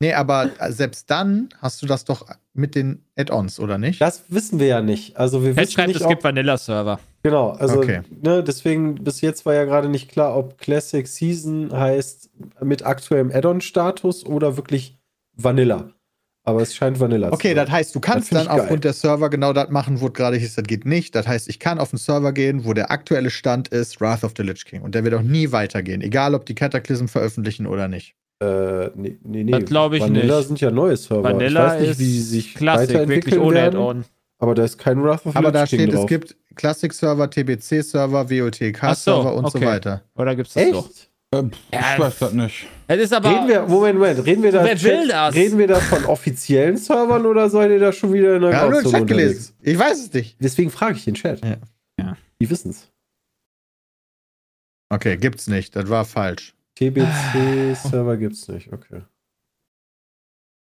Nee, aber selbst dann hast du das doch mit den Add-ons, oder nicht? Das wissen wir ja nicht. Also wir wissen schreibt, nicht, es ob, gibt Vanilla-Server. Genau, also Okay. ne, deswegen bis jetzt war ja gerade nicht klar, ob Classic Season heißt mit aktuellem Add-on-Status oder wirklich Vanilla. Aber es scheint Vanilla Okay, zu das sein. heißt, du kannst dann aufgrund der Server genau das machen, wo es gerade hieß, das geht nicht. Das heißt, ich kann auf den Server gehen, wo der aktuelle Stand ist, Wrath of the Lich King. Und der wird auch nie weitergehen, egal ob die Cataclysm veröffentlichen oder nicht. Äh, nee, nee, nee. Das glaub ich Vanilla nicht. sind ja neue Server. Vanilla ich weiß nicht, ist wie sie sich Classic, wirklich weiterentwickeln ohne Add-on. aber da ist kein Wrath of the Aber da King steht, drauf. es gibt Classic-Server, TBC-Server, Ach so, WOTK-Server und so okay. weiter. Oder gibt's das Echt? doch? Äh, Ja, ich weiß das nicht. Es ist aber. Reden wir, Moment, Moment, reden wir da, Wer will das? reden wir da von offiziellen Servern oder seid ihr da schon wieder in der haben nur den Chat gelesen. Ich weiß es nicht. Deswegen frage ich den Chat. Ja. Ja. Die wissen's. Okay, gibt's nicht. Das war falsch. TBC-Server gibt's nicht, okay.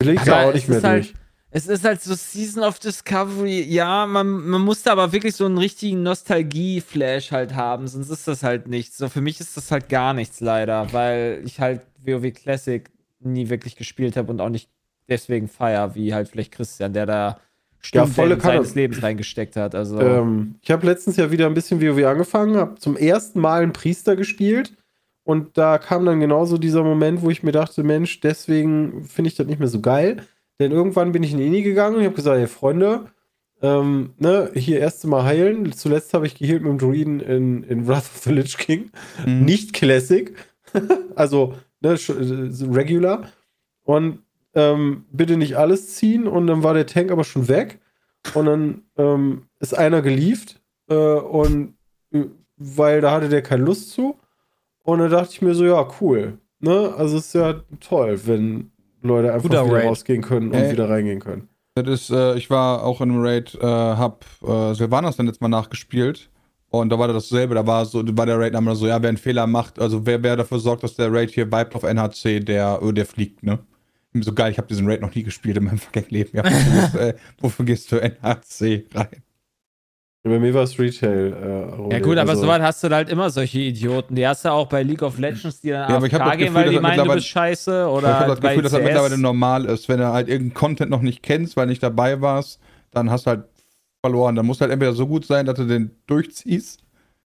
Aber ja auch es nicht mehr halt- durch. Es ist halt so Season of Discovery. Ja, man, man musste aber wirklich so einen richtigen Nostalgie-Flash halt haben, sonst ist das halt nichts. So, für mich ist das halt gar nichts leider, weil ich halt WoW Classic nie wirklich gespielt habe und auch nicht deswegen feier, wie halt vielleicht Christian, der da Stunden volle Kanne. seines Lebens reingesteckt hat. Also Ähm, ich habe letztens ja wieder ein bisschen WoW angefangen, habe zum ersten Mal einen Priester gespielt und da kam dann genauso dieser Moment, wo ich mir dachte, Mensch, deswegen finde ich das nicht mehr so geil. Denn irgendwann bin ich in Ini gegangen und habe gesagt, hey Freunde, ähm, ne, hier erste Mal heilen. Zuletzt habe ich geheilt mit dem Druiden in, in Wrath of the Lich King. Mhm. Nicht Classic. also, ne, äh, regular. Und ähm, bitte nicht alles ziehen. Und dann war der Tank aber schon weg. Und dann ähm, ist einer gelieft. Äh, und äh, weil da hatte der keine Lust zu. Und dann dachte ich mir so, ja, cool. Ne? Also es ist ja toll, wenn Leute einfach Guter wieder Raid. rausgehen können und Ey. wieder reingehen können. Das ist, äh, ich war auch in einem Raid, äh, hab äh, Sylvanas dann jetzt mal nachgespielt. Und da war das dasselbe, da war so, war der Raid-Name so, ja, wer einen Fehler macht, also wer, wer dafür sorgt, dass der Raid hier vibet auf NHC, der, oh, der fliegt, ne? So geil, ich habe diesen Raid noch nie gespielt in meinem vergangenen Leben. Ja, wofür, gehst, äh, wofür gehst du NHC rein? Bei mir war es Retail. Äh, Ja gut, aber also, soweit hast du halt immer solche Idioten. Die hast du auch bei League of Legends, die dann Ja, ich AFK das gehen, Gefühl, weil die meinen, du bist scheiße. ich Oder habe halt das Gefühl, dass das mittlerweile normal ist. Wenn du halt irgendeinen Content noch nicht kennst, weil nicht dabei warst, dann hast du halt verloren. Dann musst du halt entweder so gut sein, dass du den durchziehst,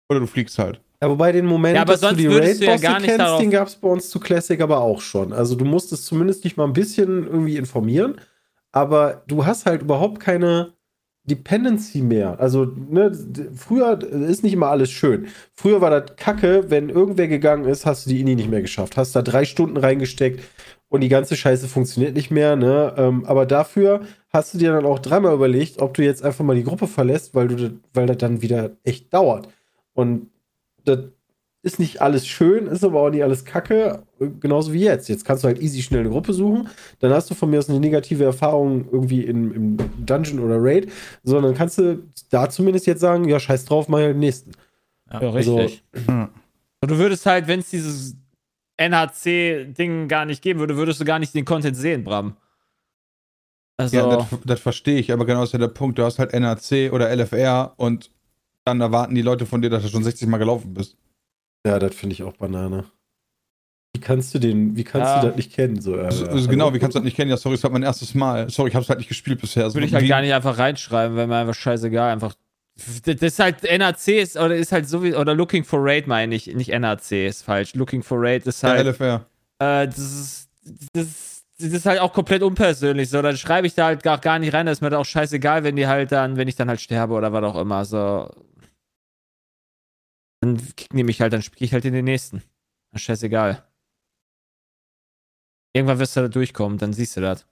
oder du fliegst halt. Ja, wobei den Moment, Ja, aber dass du sonst die würdest du ja gar nicht kennst, darauf- den gab es bei uns zu Classic aber auch schon. Also du musstest zumindest dich mal ein bisschen irgendwie informieren, aber du hast halt überhaupt keine Dependency mehr. Also ne, früher ist nicht immer alles schön. Früher war das kacke, wenn irgendwer gegangen ist, hast du die Ini nicht mehr geschafft. Hast da drei Stunden reingesteckt und die ganze Scheiße funktioniert nicht mehr. Ne? Ähm, aber dafür hast du dir dann auch dreimal überlegt, ob du jetzt einfach mal die Gruppe verlässt, weil du weil das dann wieder echt dauert. Und das ist nicht alles schön, ist aber auch nicht alles kacke, äh, genauso wie jetzt. Jetzt kannst du halt easy schnell eine Gruppe suchen, dann hast du von mir aus eine negative Erfahrung irgendwie im, im Dungeon oder Raid, sondern kannst du da zumindest jetzt sagen, ja, scheiß drauf, mach halt den nächsten. Ja, Also- richtig. Und du würdest halt, wenn es dieses NHC-Ding gar nicht geben würde, würdest du gar nicht den Content sehen, Bram. Also, Ja, das, das verstehe ich, aber genau das ist ja der Punkt. Du hast halt NRC oder LFR und dann erwarten die Leute von dir, dass du schon 60 Mal gelaufen bist. Ja, das finde ich auch Banane. Wie kannst du den, wie kannst Ja. du das nicht kennen? So, äh, Also, also genau, wie kannst du das nicht kennen? Ja, sorry, es war mein erstes Mal. Sorry, ich habe es halt nicht gespielt bisher. Also, würde ich halt gar nicht einfach reinschreiben, weil mir einfach scheißegal, einfach. Das ist halt NAC ist oder ist halt so wie oder Looking for Raid meine ich, nicht NAC ist falsch. Looking for Raid ist Ja, halt LFR. äh, das ist das, das ist halt auch komplett unpersönlich so, dann schreibe ich da halt gar, gar nicht rein, das ist mir dann auch scheißegal, wenn die halt dann, wenn ich dann halt sterbe oder was auch immer, so dann nehme ich halt, dann spiele ich halt in den nächsten. Das ist scheißegal. Irgendwann wirst du da durchkommen, dann siehst du das.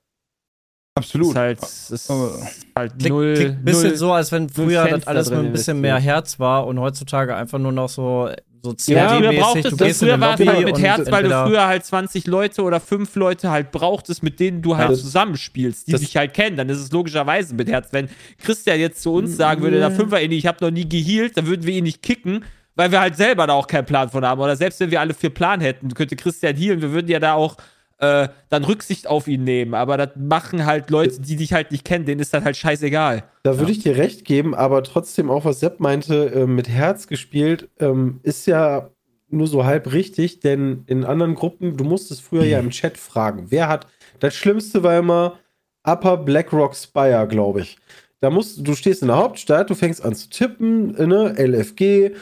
Absolut. Ist halt, ist Aber- halt Klingt, null, ein bisschen null so, als wenn früher das alles da mit ein bisschen mehr Herz war und heutzutage einfach nur noch so, so Ja, früher brauchtest du in früher war es halt mit Herz, weil du früher halt 20 Leute oder 5 Leute halt brauchtest, mit denen du halt Ja. zusammenspielst, die Das- dich halt kennen. Dann ist es logischerweise mit Herz. Wenn Christian jetzt zu uns sagen würde, der Fünfer in ich habe noch nie gehealt, dann würden wir ihn nicht kicken, weil wir halt selber da auch keinen Plan von haben. Oder selbst wenn wir alle vier Plan hätten, könnte Christian healen, wir würden ja da auch äh, dann Rücksicht auf ihn nehmen. Aber das machen halt Leute, die dich halt nicht kennen, denen ist das halt scheißegal. Da würde ich dir recht geben, aber trotzdem auch, was Sepp meinte, äh, mit Herz gespielt, ähm, ist ja nur so halb richtig, denn in anderen Gruppen, du musstest früher ja im Chat fragen, wer hat, das Schlimmste war immer Upper Blackrock Spire, glaube ich. Da musst du stehst in der Hauptstadt, du fängst an zu tippen, ne, LFG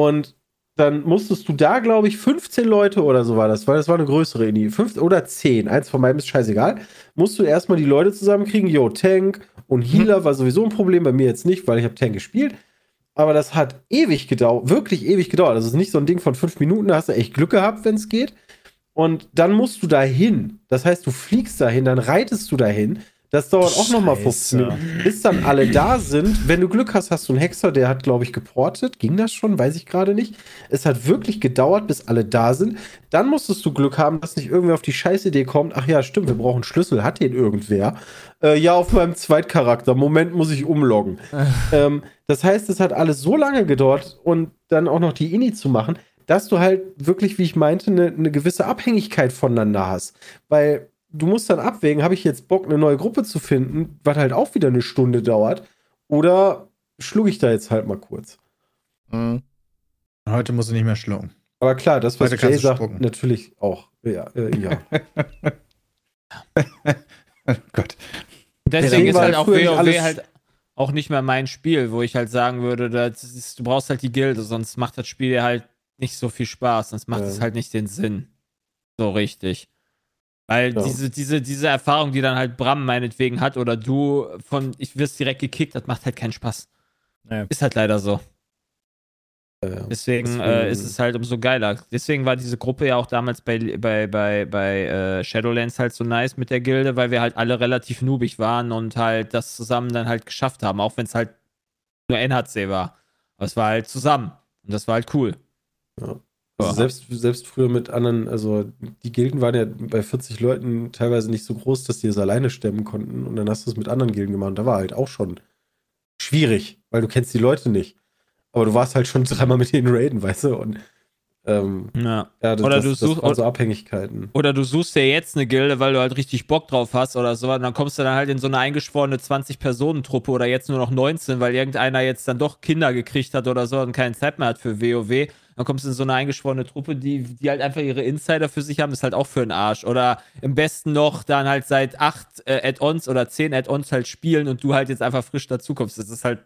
und dann musstest du da, glaube ich, 15 Leute oder so war das, weil das war eine größere Indie. Fünf oder 10, eins von beiden ist scheißegal. Musst du erstmal die Leute zusammenkriegen, yo, Tank und Healer war sowieso ein Problem, bei mir jetzt nicht, weil ich habe Tank gespielt. Aber das hat ewig gedauert, wirklich ewig gedauert. Das ist nicht so ein Ding von fünf Minuten, da hast du echt Glück gehabt, wenn es geht. Und dann musst du dahin. Das heißt, du fliegst dahin, dann reitest du dahin. Das dauert auch nochmal 15 Scheiße. Minuten. Bis dann alle da sind. Wenn du Glück hast, hast du einen Hexer, der hat, glaube ich, geportet. Ging das schon? Weiß ich gerade nicht. Es hat wirklich gedauert, bis alle da sind. Dann musstest du Glück haben, dass nicht irgendwer auf die Scheißidee kommt. Ach ja, stimmt, wir brauchen Schlüssel. Hat den irgendwer? Äh, ja, auf meinem Zweitcharakter. Moment, muss ich umloggen. ähm, das heißt, es hat alles so lange gedauert und dann auch noch die Ini zu machen, dass du halt wirklich, wie ich meinte, eine eine gewisse Abhängigkeit voneinander hast. Weil du musst dann abwägen, habe ich jetzt Bock, eine neue Gruppe zu finden, was halt auch wieder eine Stunde dauert, oder schlug ich da jetzt halt mal kurz. Mhm. Heute musst du nicht mehr schlucken. Aber klar, das, was Heute Jay sagt, spucken. natürlich auch. Ja, äh, ja. Oh Gott. Deswegen ist halt auch WoW halt auch nicht mehr mein Spiel, wo ich halt sagen würde, das ist, du brauchst halt die Gilde, sonst macht das Spiel halt nicht so viel Spaß, sonst macht Ja. es halt nicht den Sinn. So richtig. Weil Ja. diese, diese, diese Erfahrung, die dann halt Bram meinetwegen hat oder du von, ich wirst direkt gekickt, das macht halt keinen Spaß. Nee. Ist halt leider so. Ja. Deswegen, Deswegen- äh, ist es halt umso geiler. Deswegen war diese Gruppe ja auch damals bei, bei, bei, bei äh, Shadowlands halt so nice mit der Gilde, weil wir halt alle relativ noobig waren und halt das zusammen dann halt geschafft haben, auch wenn es halt nur NHC war. Aber es war halt zusammen. Und das war halt cool. Also selbst, selbst früher mit anderen, also die Gilden waren ja bei 40 Leuten teilweise nicht so groß, dass die es alleine stemmen konnten. Und dann hast du es mit anderen Gilden gemacht. Und da war halt auch schon schwierig, weil du kennst die Leute nicht. Aber du warst halt schon dreimal mit denen raiden, weißt du? Und ähm, Ja. ja, das, Oder das, du suchst- waren so Abhängigkeiten. Oder du suchst dir jetzt eine Gilde, weil du halt richtig Bock drauf hast oder so. Und dann kommst du dann halt in so eine eingeschworene 20-Personen-Truppe oder jetzt nur noch 19, weil irgendeiner jetzt dann doch Kinder gekriegt hat oder so und keine Zeit mehr hat für WoW. Dann kommst du in so eine eingeschworene Truppe, die, die halt einfach ihre Insider für sich haben, ist halt auch für den Arsch. Oder im besten noch dann halt seit acht äh, Add-ons oder zehn Add-ons halt spielen und du halt jetzt einfach frisch dazukommst. Das ist halt,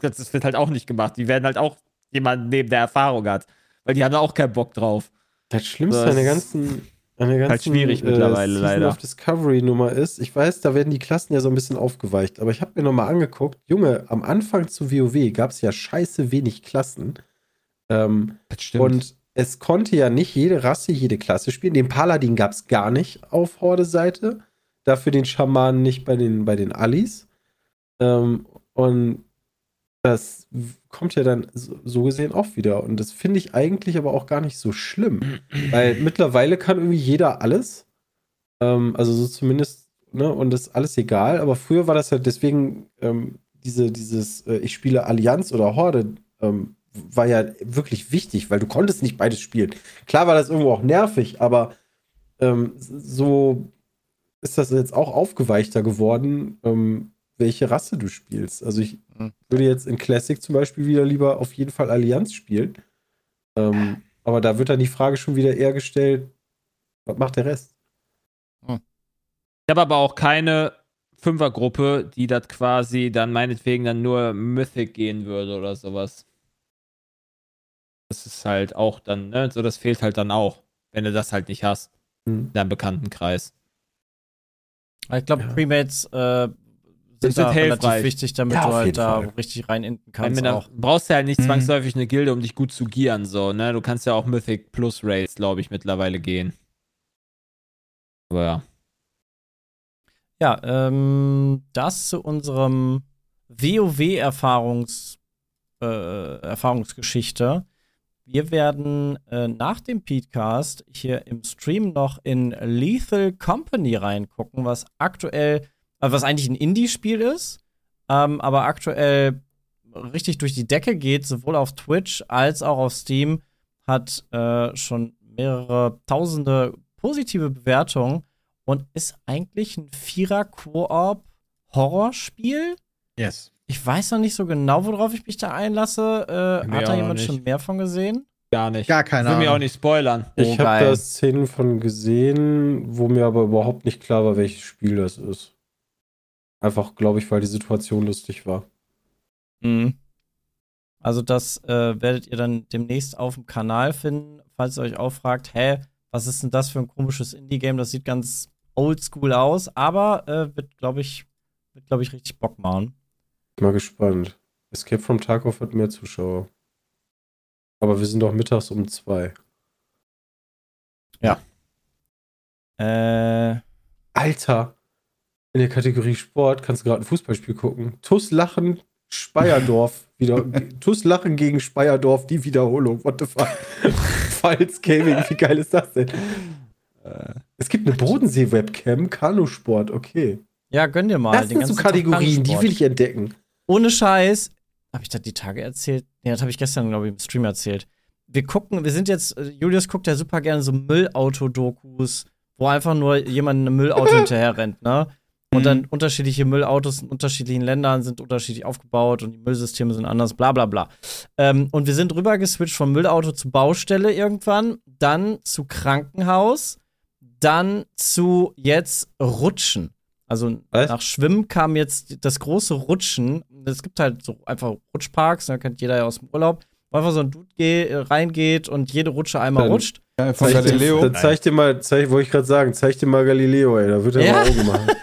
das, das wird halt auch nicht gemacht. Die werden halt auch jemanden nehmen, der Erfahrung hat. Weil die haben da auch keinen Bock drauf. Das Schlimmste Das an der ganzen, an der ganzen halt schwierig mittlerweile, Season leider. of Discovery Nummer ist, ich weiß, da werden die Klassen ja so ein bisschen aufgeweicht, aber ich habe mir nochmal angeguckt, Junge, am Anfang zu WoW gab es ja scheiße wenig Klassen. Ähm, Das stimmt. und es konnte ja nicht jede Rasse, jede Klasse spielen. Den Paladin gab es gar nicht auf Horde-Seite. Dafür den Schamanen nicht bei den, bei den Allis. Ähm, und das kommt ja dann so, gesehen auch wieder. Und das finde ich eigentlich aber auch gar nicht so schlimm. Weil mittlerweile kann irgendwie jeder alles. Ähm, also so zumindest, ne, und das ist alles egal. Aber früher war das ja deswegen ähm, diese, dieses, äh, ich spiele Allianz oder Horde, ähm, war ja wirklich wichtig, weil du konntest nicht beides spielen. Klar war das irgendwo auch nervig, aber ähm, so ist das jetzt auch aufgeweichter geworden, ähm, welche Rasse du spielst. Also ich Mhm. würde jetzt in Classic zum Beispiel wieder lieber auf jeden Fall Allianz spielen. Ähm, aber da wird dann die Frage schon wieder eher gestellt, was macht der Rest? Ich habe aber auch keine Fünfergruppe, die das quasi dann meinetwegen dann nur Mythic gehen würde oder sowas. Das ist halt auch dann, ne, so das fehlt halt dann auch, wenn du das halt nicht hast Hm. in deinem Bekanntenkreis. Ich glaube, Ja. Premates äh, Sind sind da hilfreich. relativ wichtig, damit Ja, du halt da Fall. richtig rein Weil kannst auch. brauchst du halt nicht Mhm. zwangsläufig eine Gilde, um dich gut zu gieren, so, ne? Du kannst ja auch Mythic Plus Raids, glaube ich, mittlerweile gehen. Aber ja. Ja, ähm, das zu unserem WoW-Erfahrungs, äh, Erfahrungsgeschichte. Wir werden äh, nach dem Podcast hier im Stream noch in Lethal Company reingucken, was aktuell, was eigentlich ein Indie-Spiel ist, ähm, aber aktuell richtig durch die Decke geht, sowohl auf Twitch als auch auf Steam, hat äh, schon mehrere tausende positive Bewertungen und ist eigentlich ein Vierer-Koop-Horrorspiel. Yes. Ich weiß noch nicht so genau, worauf ich mich da einlasse. Äh, hat da jemand schon mehr von gesehen? Gar nicht. Gar keine Ich will mir auch nicht spoilern. Oh, ich habe geil. da Szenen von gesehen, wo mir aber überhaupt nicht klar war, welches Spiel das ist. Einfach, glaube ich, weil die Situation lustig war. Mhm. Also das äh, werdet ihr dann demnächst auf dem Kanal finden, falls ihr euch auch fragt, hä, was ist denn das für ein komisches Indie-Game? Das sieht ganz oldschool aus, aber äh, wird, glaube ich, wird, glaube ich, richtig Bock machen. Mal gespannt. Escape from Tarkov hat mehr Zuschauer. Aber wir sind doch mittags um zwei. Äh, Alter! In der Kategorie Sport kannst du gerade ein Fußballspiel gucken. TUS Lachen, Speyerdorf. Wieder, TUS Lachen gegen Speyerdorf, die Wiederholung. What the fuck? Falls Gaming, wie geil ist das denn? Äh, Es gibt eine Bodensee-Webcam, Kanusport, okay. ja, gönn dir mal. Das sind so Kategorien, die will ich entdecken. ohne Scheiß, habe ich das die Tage erzählt? Nee, das habe ich gestern, glaube ich, im Stream erzählt. Wir gucken, wir sind jetzt, äh, Julius guckt ja super gerne so Müllauto-Dokus, wo einfach nur jemand in einem Müllauto hinterher rennt, ne? Und dann unterschiedliche Müllautos in unterschiedlichen Ländern sind unterschiedlich aufgebaut und die Müllsysteme sind anders, bla bla bla. Ähm, und wir sind rüber geswitcht vom Müllauto zu Baustelle irgendwann, dann zu Krankenhaus, dann zu jetzt Rutschen. Also Was? nach Schwimmen kam jetzt das große Rutschen. Es gibt halt so einfach Rutschparks, da kennt jeder ja aus dem Urlaub, wo einfach so ein Dude geh, reingeht und jede Rutsche einmal Dann- rutscht. Ja, von Zeig dir, Galileo. dann zeig dir mal, zeig, wollte ich gerade sagen, zeig dir mal Galileo, ey, da wird er Ja. mal Augen machen.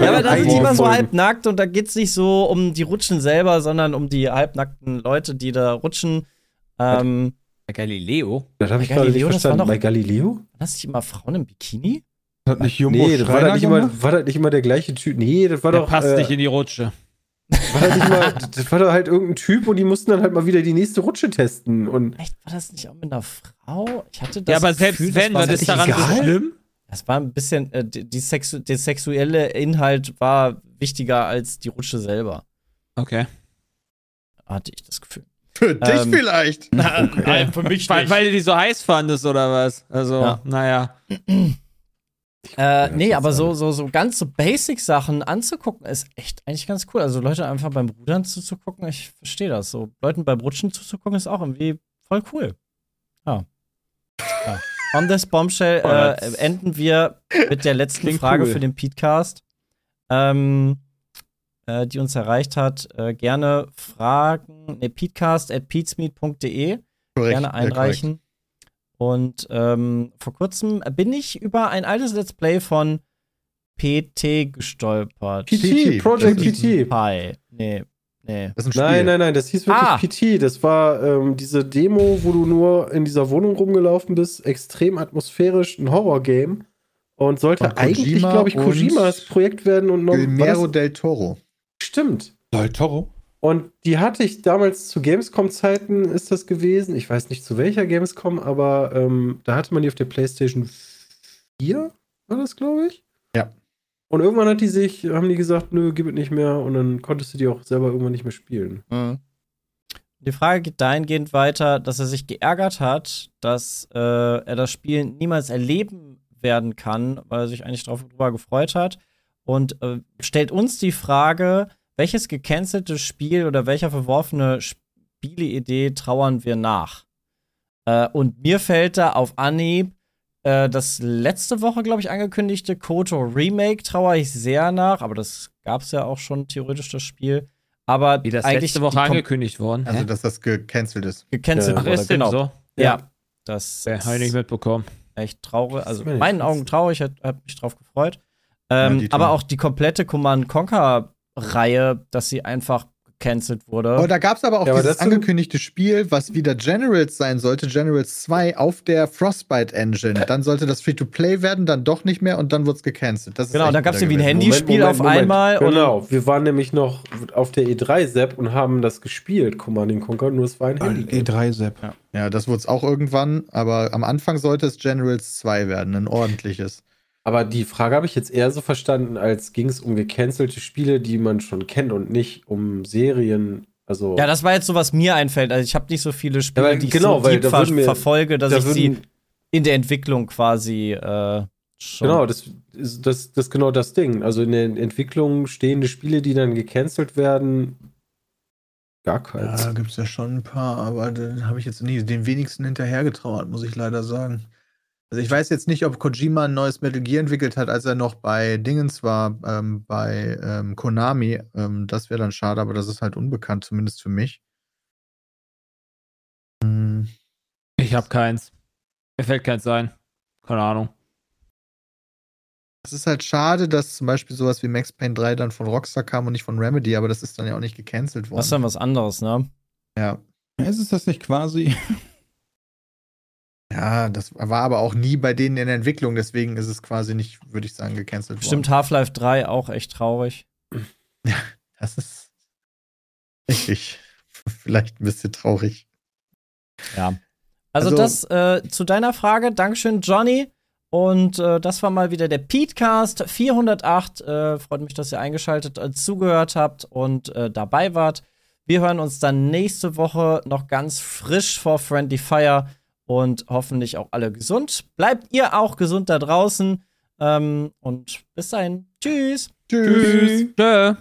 Ja, aber da sind die immer so Folgen. halb nackt und da geht's nicht so um die Rutschen selber, sondern um die halbnackten Leute, die da rutschen. Ähm, Galileo? Das habe ich Bei gerade nicht war verstanden. doch- Bei Galileo? waren das nicht immer Frauen im Bikini? Hat nicht Jumbo nee, das war, das nicht immer, war das nicht immer der gleiche Typ. Nee, das war Der doch. passt äh, nicht in die Rutsche. War das, nicht mal, das war doch halt irgendein Typ und die mussten dann halt mal wieder die nächste Rutsche testen. Und Echt, war das nicht auch mit einer Frau? Ich hatte das Ja, aber selbst Gefühl, wenn, das war, ist daran so egal? schlimm? das war ein bisschen, äh, die, die Sexu der sexuelle Inhalt war wichtiger als die Rutsche selber. Okay. Hatte ich das Gefühl. Für dich Ähm, vielleicht. Nein, für mich Weil, weil du die so heiß fandest oder was? Also, Ja. naja. Äh, nee, aber so, so, so ganz so Basic-Sachen anzugucken, ist echt eigentlich ganz cool. Also Leute einfach beim Rudern zuzugucken, ich verstehe das. So Leuten beim Rutschen zuzugucken, ist auch irgendwie voll cool. Ja. ja. On this bombshell äh, enden wir mit der letzten klingt Frage cool. für den Petecast, ähm, äh, die uns erreicht hat. Äh, gerne fragen, ne, petecast at petesmeet.de Korrekt, gerne ja, einreichen. Und ähm, vor kurzem bin ich über ein altes Let's Play von PT gestolpert. PT, Project PT. Pi. Nee, nee. Das ist ein Spiel. Nein, nein, nein, das hieß wirklich Ah. PT. Das war ähm, diese Demo, wo du nur in dieser Wohnung rumgelaufen bist, extrem atmosphärisch, ein Horror-Game. Und sollte Kojima eigentlich, glaube ich, und Kojimas Projekt werden und noch. Guillermo del Toro. Stimmt. Lol, Toro. Und die hatte ich damals zu Gamescom-Zeiten, ist das gewesen. Ich weiß nicht zu welcher Gamescom, aber ähm, da hatte man die auf der PlayStation 4, war das, glaube ich. Ja. Und irgendwann hat die sich, haben die gesagt, nö, gib es nicht mehr. Und dann konntest du die auch selber irgendwann nicht mehr spielen. Mhm. Die Frage geht dahingehend weiter, dass er sich geärgert hat, dass äh, er das Spiel niemals erleben werden kann, weil er sich eigentlich darauf drüber gefreut hat. Und äh, stellt uns die Frage, welches gecancelte Spiel oder welcher verworfene Spieleidee trauern wir nach? Äh, und mir fällt da auf Anhieb äh, das letzte Woche, glaube ich, angekündigte Koto Remake trauere ich sehr nach, aber das gab es ja auch schon theoretisch, das Spiel. Aber Wie das eigentlich letzte Woche angekündigt worden. Also, dass das gecancelt ist. gecancelt Ja, Ach, wurde. ist genau. so? Ja. Das Ja, habe ich nicht mitbekommen. echt traurig. Also in meinen. Augen traurig, hat, hat mich drauf gefreut. Ähm, die aber auch die komplette Command Conquer Reihe, dass sie einfach gecancelt wurde. Oh, da gab es aber auch Ja, aber dieses angekündigte Spiel, was wieder Generals sein sollte, Generals 2 auf der Frostbite Engine. Dann sollte das Free-to-Play werden, dann doch nicht mehr und dann wurde es gecancelt. Das ist Genau, da gab's bitter irgendwie ein. Handyspiel auf einmal und- Genau, wir waren nämlich noch auf der E3-Sepp und haben das gespielt, Command Conquer, nur es war ein Handy. E3-Sepp. Ja, das wurde es auch irgendwann, aber am Anfang sollte es Generals 2 werden, ein ordentliches. Aber die Frage habe ich jetzt eher so verstanden, als ging es um gecancelte Spiele, die man schon kennt und nicht um Serien. Also, ja, das war jetzt so, was mir einfällt. Also ich habe nicht so viele Spiele, Ja, weil- die ich genau, so weil da ver wir- verfolge, dass da ich sie in der Entwicklung quasi äh, schon. Genau, das ist das, das ist genau das Ding. Also in der Entwicklung stehende Spiele, die dann gecancelt werden, gar keins. Ja, gibt es ja schon ein paar, aber da habe ich jetzt nie den wenigsten hinterhergetrauert, muss ich leider sagen. Also ich weiß jetzt nicht, ob Kojima ein neues Metal Gear entwickelt hat, als er noch bei Dingens war, ähm, bei ähm, Konami. Ähm, das wäre dann schade, aber das ist halt unbekannt, zumindest für mich. Hm, Ich habe keins. Mir fällt keins ein. Keine Ahnung. Es ist halt schade, dass zum Beispiel sowas wie Max Payne 3 dann von Rockstar kam und nicht von Remedy, aber das ist dann ja auch nicht gecancelt worden. Das ist dann was anderes, ne? ja. Ist es das nicht quasi? ja, das war aber auch nie bei denen in der Entwicklung, deswegen ist es quasi nicht, würde ich sagen, gecancelt Stimmt worden. Half-Life 3 auch echt traurig. Das ist richtig. Vielleicht ein bisschen traurig. Ja. Also, Also- das äh, zu deiner Frage. Dankeschön, Johnny. Und äh, das war mal wieder der Petecast 408. Äh, freut mich, dass ihr eingeschaltet, äh, zugehört habt und äh, dabei wart. Wir hören uns dann nächste Woche noch ganz frisch vor Friendly Fire und hoffentlich auch alle gesund. Bleibt ihr auch gesund da draußen. Ähm, und bis dahin. Tschüss. Tschüss. Tschö.